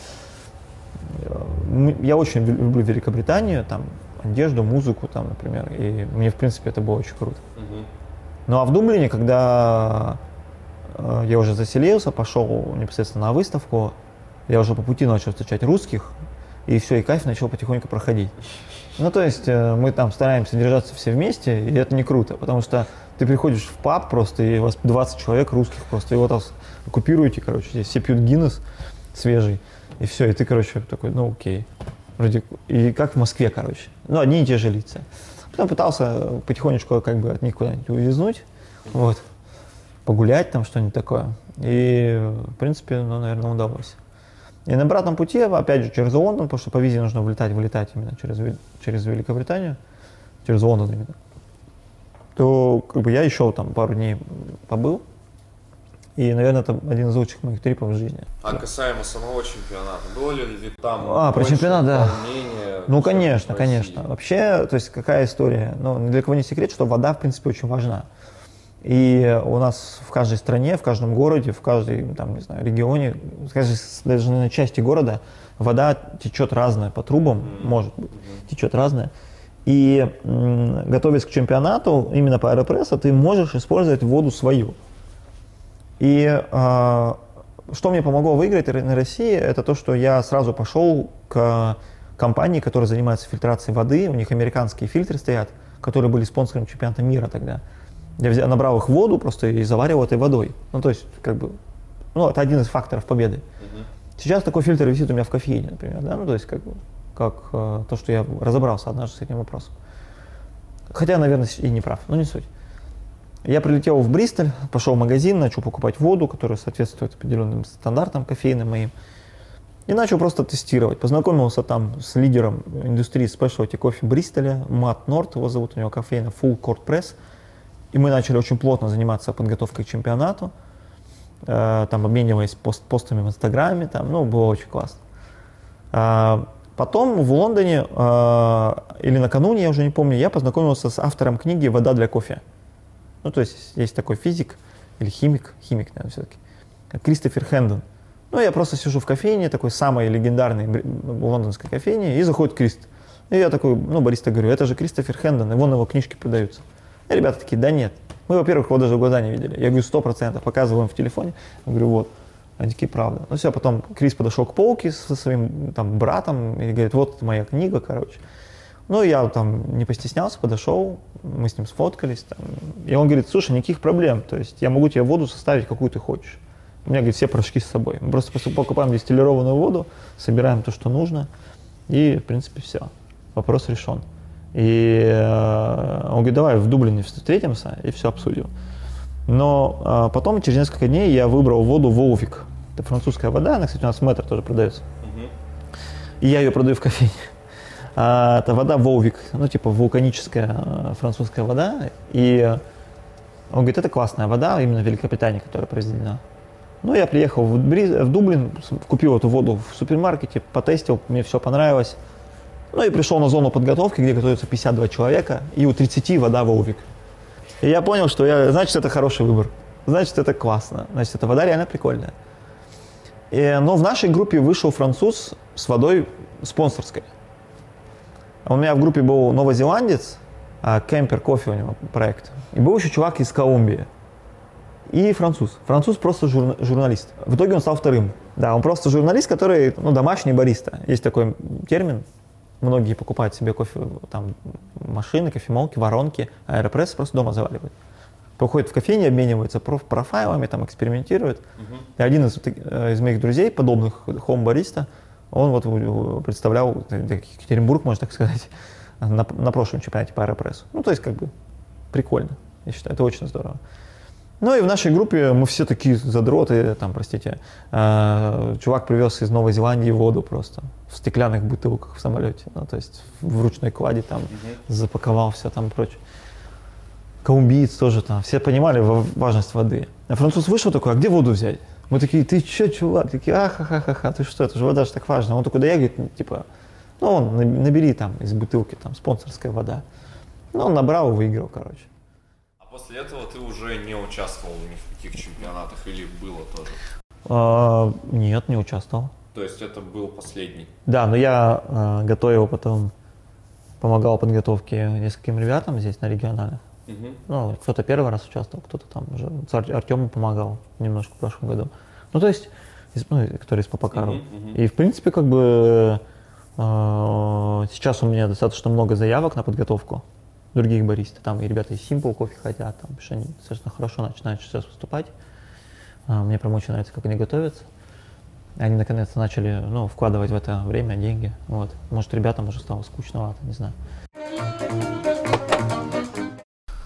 М- Я очень люблю Великобританию, там, одежду, музыку, там, например, и мне, в принципе, это было очень круто. Ну, а в Дублине, когда э, я уже заселился, пошел непосредственно на выставку, я уже по пути начал встречать русских, и все, и кайф начал потихоньку проходить. Ну, то есть э, мы там стараемся держаться все вместе, и это не круто, потому что ты приходишь в паб просто, и у вас 20 человек русских просто, и вот вас оккупируете, короче, здесь все пьют Гиннес свежий, и все, и ты, короче, такой, ну, окей. Вроде, и как в Москве, короче. Ну, одни и те же лица. Потом пытался потихонечку как бы от них куда-нибудь увизнуть, вот, погулять там, что-нибудь такое. И, в принципе, ну, наверное, удалось. И на обратном пути, опять же, через Лондон, потому что по визе нужно влетать, вылетать именно через, через Великобританию, через Лондон именно, то как бы я еще там пару дней побыл. И, наверное, это один из лучших моих трипов в жизни. А касаемо самого чемпионата, было ли там А, про чемпионат, да. Ну, конечно, конечно. Вообще, то есть какая история? Ну, ни для кого не секрет, что вода, в принципе, очень важна. И у нас в каждой стране, в каждом городе, в каждой, там, не знаю, регионе, в каждой даже на части города вода течет разная по трубам, может быть, течет разная. И готовясь к чемпионату, именно по аэропрессу, ты можешь использовать воду свою. И а, что мне помогло выиграть на России, это то, что я сразу пошел к компании, которая занимается фильтрацией воды. У них американские фильтры стоят, которые были спонсором чемпионата мира тогда. Я взял, набрал их воду просто и заваривал этой водой. Ну, то есть, как бы, ну, это один из факторов победы. Сейчас такой фильтр висит у меня в кофейне, например, да, ну, то есть, как, бы, как э, то, что я разобрался однажды с этим вопросом. Хотя, наверное, и не прав, но не суть. Я прилетел в Бристоль, пошел в магазин, начал покупать воду, которая соответствует определенным стандартам кофейным моим. И начал просто тестировать. Познакомился там с лидером индустрии спешлти кофе Бристоля, Мат Норт, его зовут, у него кофейна Full Court Press. И мы начали очень плотно заниматься подготовкой к чемпионату. Э, Там обмениваясь пост- постами в Инстаграме, там, ну, было очень классно. А, Потом в Лондоне, э, или накануне, я уже не помню, я познакомился с автором книги «Вода для кофе». Ну, то есть есть такой физик, или химик, химик, наверное, все-таки, Кристофер Хэндон. Ну, я просто сижу в кофейне, такой самой легендарной лондонской кофейне, и заходит Крист. И я такой, ну, бариста говорю, это же Кристофер Хэндон, и вон его книжки продаются. И ребята такие, да нет. Мы, во-первых, его даже в глаза не видели. Я говорю, сто процентов, показываю им в телефоне. Я говорю, вот. Они такие, правда. Ну все, потом Крис подошел к полке со своим там братом и говорит, вот моя книга, короче. Ну, я там не постеснялся, подошел, мы с ним сфоткались. Там, и он говорит, слушай, никаких проблем, то есть я могу тебе воду составить, какую ты хочешь. У меня, говорит, все порошки с собой. Мы просто покупаем дистиллированную воду, собираем то, что нужно, и, в принципе, все. Вопрос решен. И э, он говорит, давай в Дублине встретимся и все обсудим. Но э, потом, через несколько дней, я выбрал воду Волвик. Это французская вода, она, кстати, у нас в метро тоже продается. И я ее продаю в кофейне. А, это вода Волвик, ну, типа вулканическая э, французская вода. И он говорит, это классная вода, именно в Великобритании, которая произведена. Ну, я приехал в, Бриз, в Дублин, купил эту воду в супермаркете, потестил, мне все понравилось. Ну и пришел на зону подготовки, где готовятся 52 человека, и у 30 вода Волвик. И я понял, что я, значит, это хороший выбор. Значит, это классно. Значит, эта вода реально прикольная. И, но в нашей группе вышел француз с водой спонсорской. У меня в группе был новозеландец, а, Кемпер кофе у него проект. И был еще чувак из Колумбии. И француз. Француз просто жур, журналист. В итоге он стал вторым. Да, он просто журналист, который, ну, домашний бариста. Есть такой термин. Многие покупают себе кофе, там, машины, кофемолки, воронки, аэропресс просто дома заваливают. Приходит в кофейне, обменивается проф профайлами, там, экспериментирует. Uh-huh. И один из, э, из моих друзей, подобных хом-бариста, он вот представлял Екатеринбург, можно так сказать, на, на прошлом чемпионате по аэропрессу. Ну, то есть, как бы, прикольно. Я считаю, это очень здорово. Ну и в нашей группе мы все такие задроты, там, простите, э, чувак привез из Новой Зеландии воду просто в стеклянных бутылках в самолете, ну, то есть в ручной кладе там запаковал все там прочее. Колумбиец тоже там, все понимали важность воды. А француз вышел такой, а где воду взять? Мы такие, ты че, чувак? Такие, ахахахаха, ты что, это же вода же так важна. Он такой, да я, говорит, ну, типа, ну, он, набери там из бутылки, там, спонсорская вода. Ну, он набрал и выиграл, короче после этого ты уже не участвовал ни в каких чемпионатах или было тоже? А, нет, не участвовал. То есть это был последний? Да, но я а, готовил потом, помогал подготовке нескольким ребятам здесь на региональных. Угу. Ну, кто-то первый раз участвовал, кто-то там уже. Артему помогал немножко в прошлом году. Ну, то есть, ну, который из Папакару. Угу, угу. И, в принципе, как бы э, сейчас у меня достаточно много заявок на подготовку других баристов. Там и ребята из Simple кофе хотят, там, потому что они достаточно хорошо начинают сейчас выступать. А, мне прям очень нравится, как они готовятся. Они наконец-то начали ну, вкладывать в это время деньги. Вот. Может, ребятам уже стало скучновато, не знаю.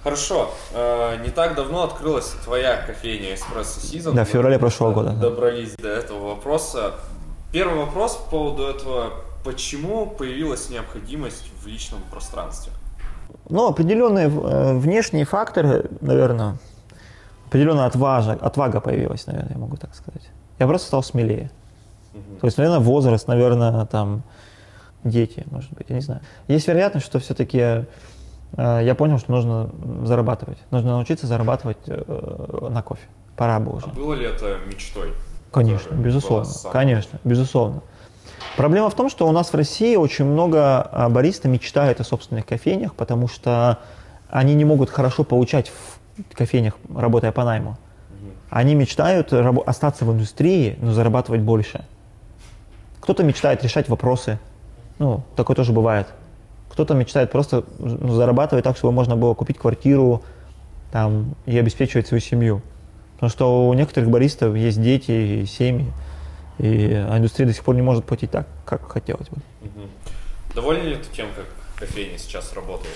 Хорошо. Э, не так давно открылась твоя кофейня Espresso Season. Да, в феврале прошлого года. Добрались да. до этого вопроса. Первый вопрос по поводу этого. Почему появилась необходимость в личном пространстве? Ну, определенные э, внешние факторы, наверное, определенная отважа, отвага появилась, наверное, я могу так сказать. Я просто стал смелее. Угу. То есть, наверное, возраст, наверное, там, дети, может быть, я не знаю. Есть вероятность, что все-таки э, я понял, что нужно зарабатывать. Нужно научиться зарабатывать э, на кофе. Пора бы уже. А было ли это мечтой? Конечно, безусловно. Конечно, безусловно. Проблема в том, что у нас в России очень много а, бариста мечтают о собственных кофейнях, потому что они не могут хорошо получать в кофейнях, работая по найму. Они мечтают остаться в индустрии, но зарабатывать больше. Кто-то мечтает решать вопросы. Ну, такое тоже бывает. Кто-то мечтает просто ну, зарабатывать так, чтобы можно было купить квартиру там, и обеспечивать свою семью. Потому что у некоторых баристов есть дети и семьи. И индустрия до сих пор не может платить так, как хотелось бы. Угу. Доволен ли ты тем, как кофейня сейчас работает?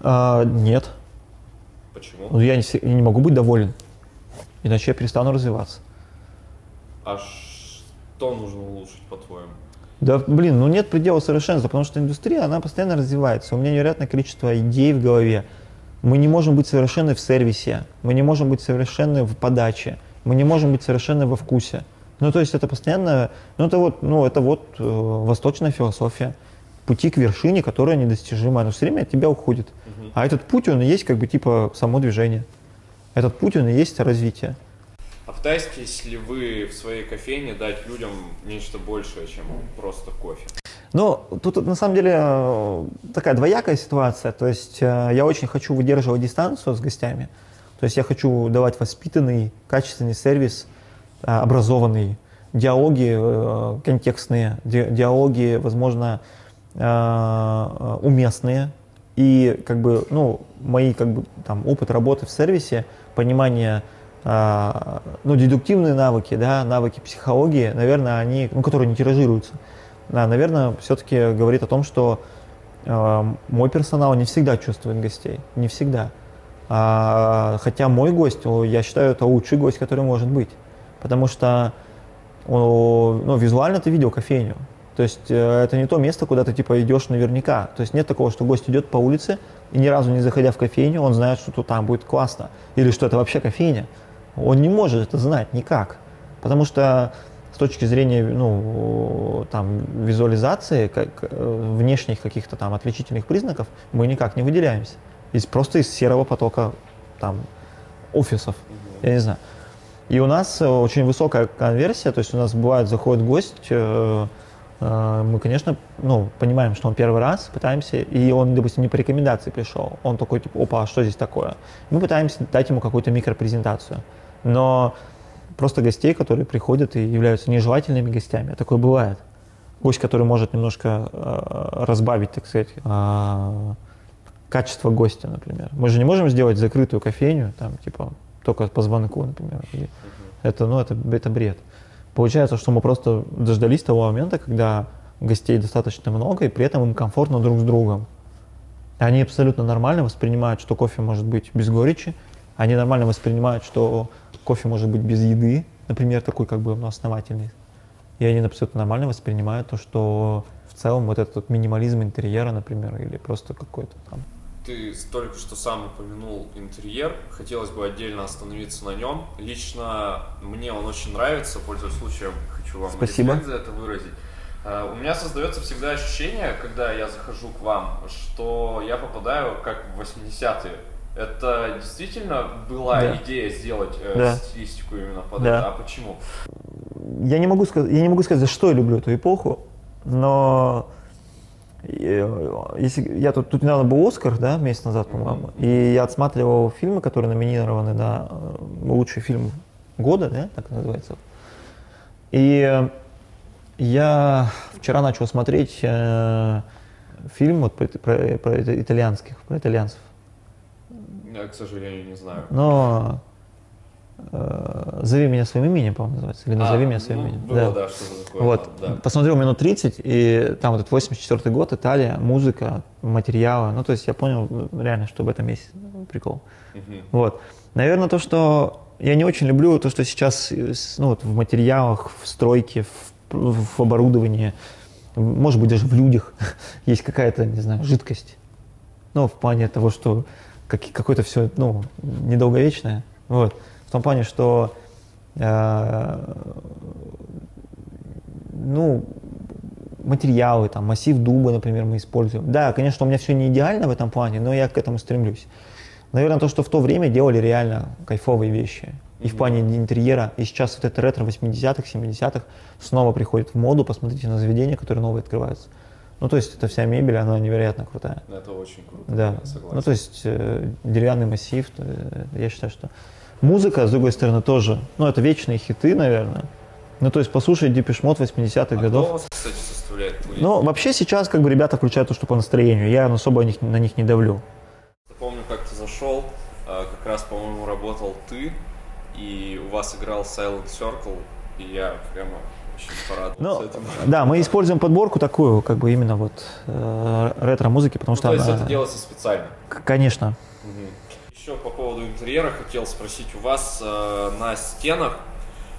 А, нет. Почему? Ну, я не, я не могу быть доволен, иначе я перестану развиваться. А что нужно улучшить, по-твоему? Да, блин, ну нет предела совершенства, потому что индустрия, она постоянно развивается. У меня невероятное количество идей в голове. Мы не можем быть совершенны в сервисе, мы не можем быть совершенны в подаче, мы не можем быть совершенны во вкусе. Ну, то есть это постоянно, ну, это вот, ну, это вот э, восточная философия пути к вершине, которая недостижима, но все время от тебя уходит. Угу. А этот путь, он и есть как бы типа само движение. Этот путь, он и есть развитие. А пытаетесь ли вы в своей кофейне дать людям нечто большее, чем просто кофе? Ну, тут на самом деле э, такая двоякая ситуация. То есть э, я очень хочу выдерживать дистанцию с гостями. То есть я хочу давать воспитанный, качественный сервис, образованный, диалоги контекстные, диалоги, возможно, уместные. И как бы, ну, мои как бы там опыт работы в сервисе, понимание ну, дедуктивные навыки, да, навыки психологии, наверное, они, ну, которые не тиражируются да, наверное, все-таки говорит о том, что э, мой персонал не всегда чувствует гостей, не всегда. А, хотя мой гость, я считаю, это лучший гость, который может быть, потому что ну, визуально ты видел кофейню. То есть э, это не то место, куда ты типа идешь наверняка. То есть нет такого, что гость идет по улице и ни разу не заходя в кофейню, он знает, что тут там будет классно. Или что это вообще кофейня. Он не может это знать никак. Потому что точки зрения ну, там, визуализации, как, э, внешних каких-то там отличительных признаков, мы никак не выделяемся. Из, просто из серого потока там, офисов, я не знаю. И у нас э, очень высокая конверсия, то есть у нас бывает, заходит гость, э, мы, конечно, ну, понимаем, что он первый раз, пытаемся, и он, допустим, не по рекомендации пришел, он такой, типа, опа, а что здесь такое? Мы пытаемся дать ему какую-то микропрезентацию. Но просто гостей, которые приходят и являются нежелательными гостями. Такое бывает. Гость, который может немножко э, разбавить, так сказать, э, качество гостя, например. Мы же не можем сделать закрытую кофейню, там, типа, только по звонку, например. И это, ну, это, это бред. Получается, что мы просто дождались того момента, когда гостей достаточно много, и при этом им комфортно друг с другом. Они абсолютно нормально воспринимают, что кофе может быть без горечи, они нормально воспринимают, что кофе может быть без еды, например, такой как бы ну, основательный. И они абсолютно нормально воспринимают то, что в целом вот этот минимализм интерьера, например, или просто какой-то там ты только что сам упомянул интерьер, хотелось бы отдельно остановиться на нем. Лично мне он очень нравится, пользуясь случаем, хочу вам Спасибо. за это выразить. Uh, у меня создается всегда ощущение, когда я захожу к вам, что я попадаю как в 80-е. Это действительно была да. идея сделать э, да. стилистику именно под да. это, а почему? Я не могу сказать, я не могу сказать, за что я люблю эту эпоху, но э, если я тут, тут недавно был Оскар, да, месяц назад, по-моему, и я отсматривал фильмы, которые номинированы на э, лучший фильм года, да, так называется. И я вчера начал смотреть э, фильм вот про, про, про итальянских, про итальянцев. Я, к сожалению, не знаю. Но э, «Зови меня своим именем», по-моему, называется. Или «Назови а, меня своим ну, именем». Было, да, да такое. Вот. Да. Посмотрел минут 30, и там вот этот 84 год, Италия, музыка, материалы. Ну, то есть я понял реально, что в этом есть прикол. Угу. Вот. Наверное, то, что я не очень люблю, то, что сейчас ну, вот в материалах, в стройке, в, в оборудовании, может быть, даже в людях есть какая-то, не знаю, жидкость. Ну, в плане того, что как, какое-то все, ну, недолговечное. Вот. В том плане, что э, ну, материалы, там, массив дуба, например, мы используем. Да, конечно, у меня все не идеально в этом плане, но я к этому стремлюсь. Наверное, то, что в то время делали реально кайфовые вещи. И в плане интерьера, и сейчас вот это ретро 80-х, 70-х снова приходит в моду, посмотрите на заведения, которые новые открываются. Ну, то есть, эта вся мебель, она невероятно крутая. Это очень круто, да. согласен. Ну, то есть, э, деревянный массив, э, я считаю, что... Музыка, с другой стороны, тоже, ну, это вечные хиты, наверное. Ну, то есть, послушать Депешмот 80-х а годов. Кто вас, кстати, составляет плейлист? Ну, вообще сейчас, как бы, ребята включают то, что по настроению. Я особо на них, на них не давлю. Помню, как ты зашел, а, как раз, по-моему, работал ты, и у вас играл Silent Circle, и я прямо ну, Да, мы используем подборку такую, как бы именно вот э, ретро-музыки, потому ну, что... То есть она... это делается специально? Конечно. Угу. Еще по поводу интерьера хотел спросить, у вас э, на стенах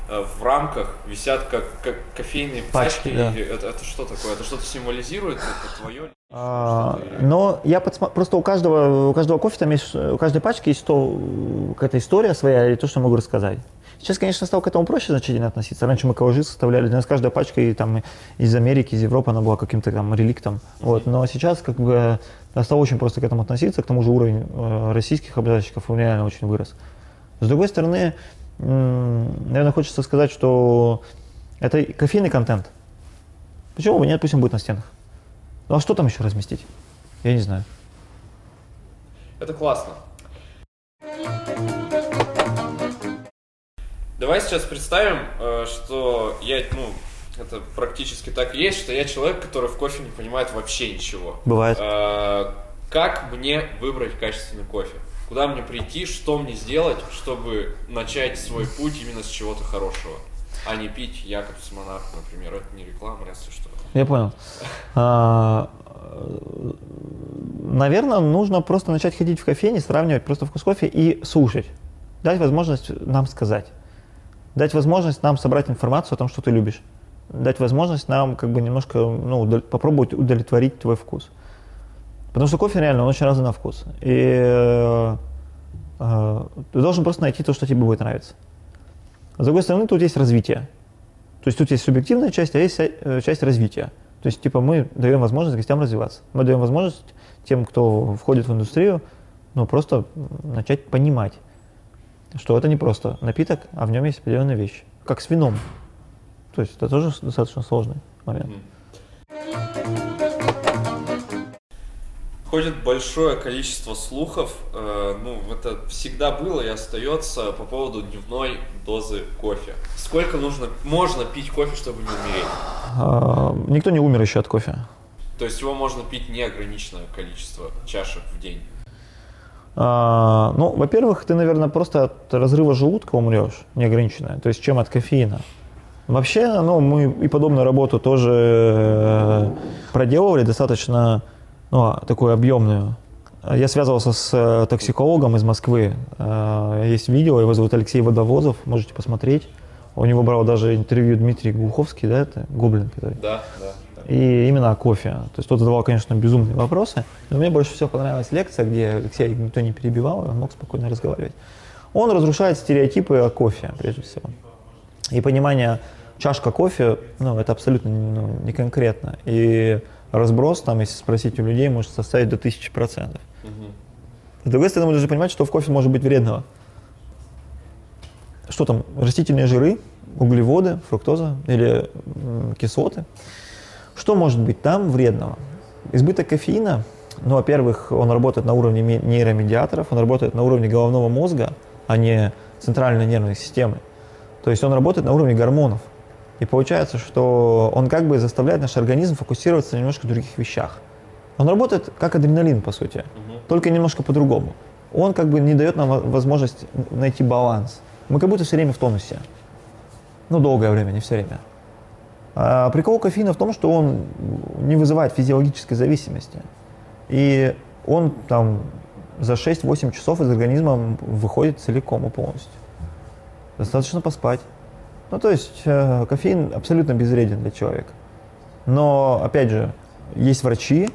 э, в рамках висят как, как кофейные пачки. пачки да. это, это что такое? Это что-то символизирует? Это твое? А, но я подсма... просто у каждого у каждого кофе там есть у каждой пачки есть то какая-то история своя и то, что могу рассказать. Сейчас, конечно, стало к этому проще значительно относиться. Раньше мы коллажи составляли, для нас каждая пачка и, там, из Америки, из Европы, она была каким-то там реликтом. Mm-hmm. Вот. Но сейчас как бы стало очень просто к этому относиться, к тому же уровень э, российских образчиков реально очень вырос. С другой стороны, наверное, хочется сказать, что это кофейный контент. Почему бы нет, пусть он будет на стенах. Ну а что там еще разместить? Я не знаю. Это классно. Давай сейчас представим, э, что я, ну, это практически так и есть, что я человек, который в кофе не понимает вообще ничего. Бывает. Э, как мне выбрать качественный кофе? Куда мне прийти, что мне сделать, чтобы начать свой путь именно с чего-то хорошего? А не пить Якобс Монарх, например. Это не реклама, если что. Я понял. А, наверное, нужно просто начать ходить в кофейни, сравнивать просто вкус кофе и слушать. Дать возможность нам сказать. Дать возможность нам собрать информацию о том, что ты любишь. Дать возможность нам как бы немножко ну, удов... попробовать удовлетворить твой вкус. Потому что кофе реально, он очень разный на вкус. И э, э, ты должен просто найти то, что тебе будет нравиться. С другой стороны, тут есть развитие. То есть тут есть субъективная часть, а есть э, часть развития. То есть, типа, мы даем возможность гостям развиваться. Мы даем возможность тем, кто входит в индустрию, ну, просто начать понимать, что это не просто напиток, а в нем есть определенные вещи. Как с вином. То есть это тоже достаточно сложный момент. Ходит большое количество слухов, э, ну, это всегда было и остается по поводу дневной дозы кофе. Сколько нужно, можно пить кофе, чтобы не умереть? А, никто не умер еще от кофе. То есть его можно пить неограниченное количество чашек в день? А, ну, во-первых, ты, наверное, просто от разрыва желудка умрешь, неограниченное, то есть чем от кофеина. Вообще, ну, мы и подобную работу тоже э, проделывали достаточно ну, такую объемную. Я связывался с э, токсикологом из Москвы. Э, есть видео, его зовут Алексей Водовозов, можете посмотреть. У него брал даже интервью Дмитрий Глуховский, да, это Гоблин, который. Да, да. И именно о кофе. То есть тот задавал, конечно, безумные вопросы. Но мне больше всего понравилась лекция, где Алексей никто не перебивал, и он мог спокойно разговаривать. Он разрушает стереотипы о кофе, прежде всего. И понимание, чашка кофе, ну, это абсолютно ну, не конкретно. И разброс, там, если спросить у людей, может составить до тысячи процентов. С другой стороны, мы должны понимать, что в кофе может быть вредного. Что там, растительные жиры, углеводы, фруктоза или м, кислоты. Что может быть там вредного? Избыток кофеина, ну, во-первых, он работает на уровне нейромедиаторов, он работает на уровне головного мозга, а не центральной нервной системы. То есть он работает на уровне гормонов. И получается, что он как бы заставляет наш организм фокусироваться на немножко других вещах. Он работает как адреналин, по сути, угу. только немножко по-другому. Он как бы не дает нам возможность найти баланс. Мы как будто все время в тонусе. Ну, долгое время, не все время. А прикол кофеина в том, что он не вызывает физиологической зависимости. И он там за 6-8 часов из организма выходит целиком и полностью. Достаточно поспать. Ну, то есть э, кофеин абсолютно безвреден для человека. Но, опять же, есть врачи,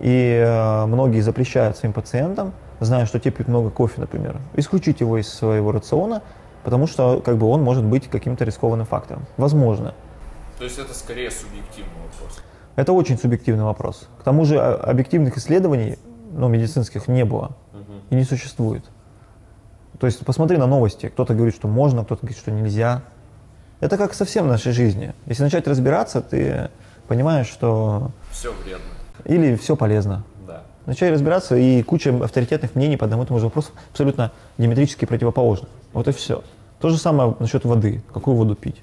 и э, многие запрещают своим пациентам, зная, что те пьют много кофе, например, исключить его из своего рациона, потому что как бы он может быть каким-то рискованным фактором. Возможно. То есть это скорее субъективный вопрос? Это очень субъективный вопрос. К тому же а, объективных исследований, ну, медицинских не было угу. и не существует. То есть посмотри на новости. Кто-то говорит, что можно, кто-то говорит, что нельзя. Это как совсем в нашей жизни. Если начать разбираться, ты понимаешь, что... Все вредно. Или все полезно. Да. Начать разбираться, и куча авторитетных мнений по одному и тому же вопросу абсолютно диаметрически противоположны. Вот и все. То же самое насчет воды. Какую воду пить?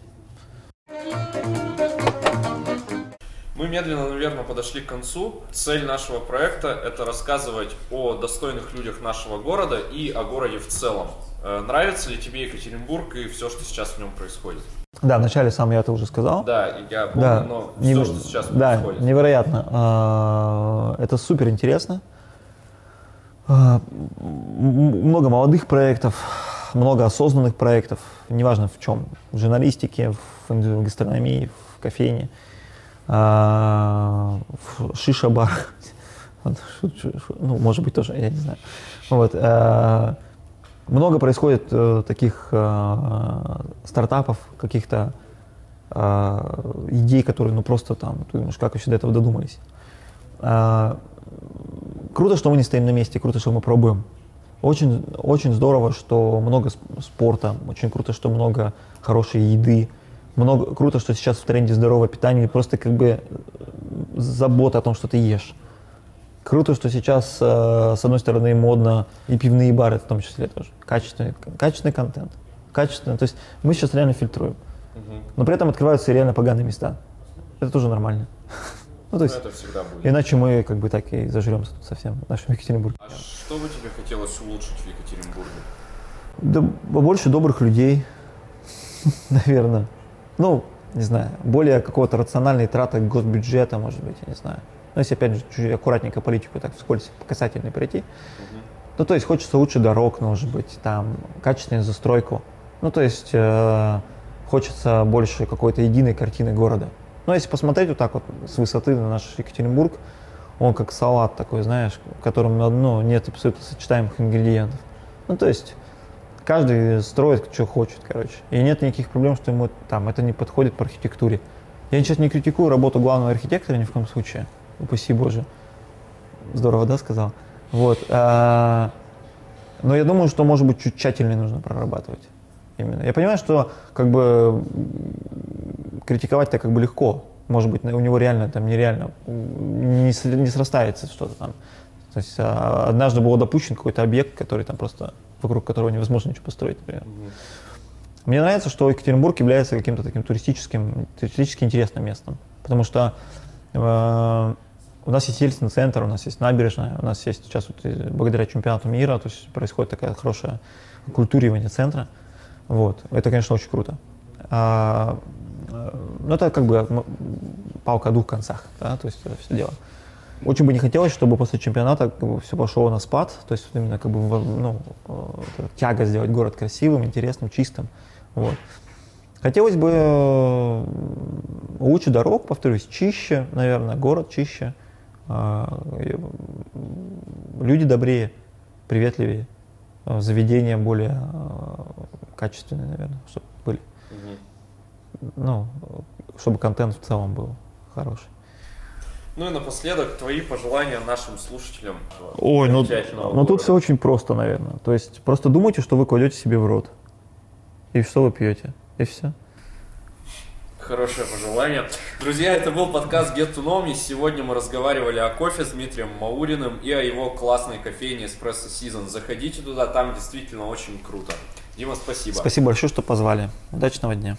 Мы медленно, наверное, подошли к концу. Цель нашего проекта – это рассказывать о достойных людях нашего города и о городе в целом. Э, нравится ли тебе Екатеринбург и все, что сейчас в нем происходит? Да, вначале сам я это уже сказал. Да, я помню, да, но все, Невер... что сейчас да, происходит. невероятно. А, это супер интересно. А, много молодых проектов, много осознанных проектов, неважно в чем, в журналистике, в гастрономии, в кофейне, а, в шиша-бар, ну, может быть, тоже, я не знаю. Вот много происходит э, таких э, стартапов, каких-то э, идей, которые, ну, просто там, ты думаешь, как вообще до этого додумались. Э, круто, что мы не стоим на месте, круто, что мы пробуем. Очень, очень здорово, что много спорта, очень круто, что много хорошей еды, много, круто, что сейчас в тренде здоровое питание, просто как бы забота о том, что ты ешь. Круто, что сейчас, э, с одной стороны, модно и пивные бары в том числе тоже. Качественный, качественный контент. Качественный. То есть мы сейчас реально фильтруем. Но при этом открываются реально поганые места. Это тоже нормально. Ну, то есть, это всегда будет. Иначе мы как бы так и зажремся тут совсем в нашем Екатеринбурге. А что бы тебе хотелось улучшить в Екатеринбурге? Да побольше добрых людей, наверное. Ну, не знаю, более какого-то рациональной траты госбюджета, может быть, я не знаю. Но если, опять же, чуть аккуратненько политику так вскользь по касательной пройти. Угу. Ну, то есть хочется лучше дорог, может быть, там, качественную застройку. Ну, то есть э, хочется больше какой-то единой картины города. Но если посмотреть вот так вот с высоты на наш Екатеринбург, он как салат такой, знаешь, в котором ну, нет абсолютно сочетаемых ингредиентов. Ну, то есть каждый строит, что хочет, короче. И нет никаких проблем, что ему там это не подходит по архитектуре. Я сейчас не критикую работу главного архитектора ни в коем случае. Упаси Боже. Здорово, да, сказал? Вот. А, но я думаю, что, может быть, чуть тщательнее нужно прорабатывать. Именно. Я понимаю, что как бы критиковать-то как бы легко. Может быть, у него реально там нереально не, не срастается что-то там. То есть а, однажды был допущен какой-то объект, который там просто вокруг которого невозможно ничего построить, например. mm Мне нравится, что Екатеринбург является каким-то таким туристическим, туристически интересным местом, потому что э, у нас есть ельцин центр, у нас есть набережная, у нас есть сейчас вот, э, благодаря чемпионату мира, то есть происходит такая хорошая культуривание центра. Вот. Это, конечно, очень круто. А, ну, это как бы палка о двух концах, да, то есть это все дело. Очень бы не хотелось, чтобы после чемпионата как бы, все пошло на спад, то есть именно как бы ну, тяга сделать город красивым, интересным, чистым. Вот. Хотелось бы лучше дорог, повторюсь, чище, наверное, город чище, а, люди добрее, приветливее, заведения более качественные, наверное, чтобы были. Ну, чтобы контент в целом был хороший. Ну и напоследок, твои пожелания нашим слушателям. Ой, ну, ну тут все очень просто, наверное. То есть просто думайте, что вы кладете себе в рот. И что вы пьете. И все. Хорошее пожелание. Друзья, это был подкаст Get to Know Me. Сегодня мы разговаривали о кофе с Дмитрием Мауриным и о его классной кофейне Espresso Season. Заходите туда, там действительно очень круто. Дима, спасибо. Спасибо большое, что позвали. Удачного дня.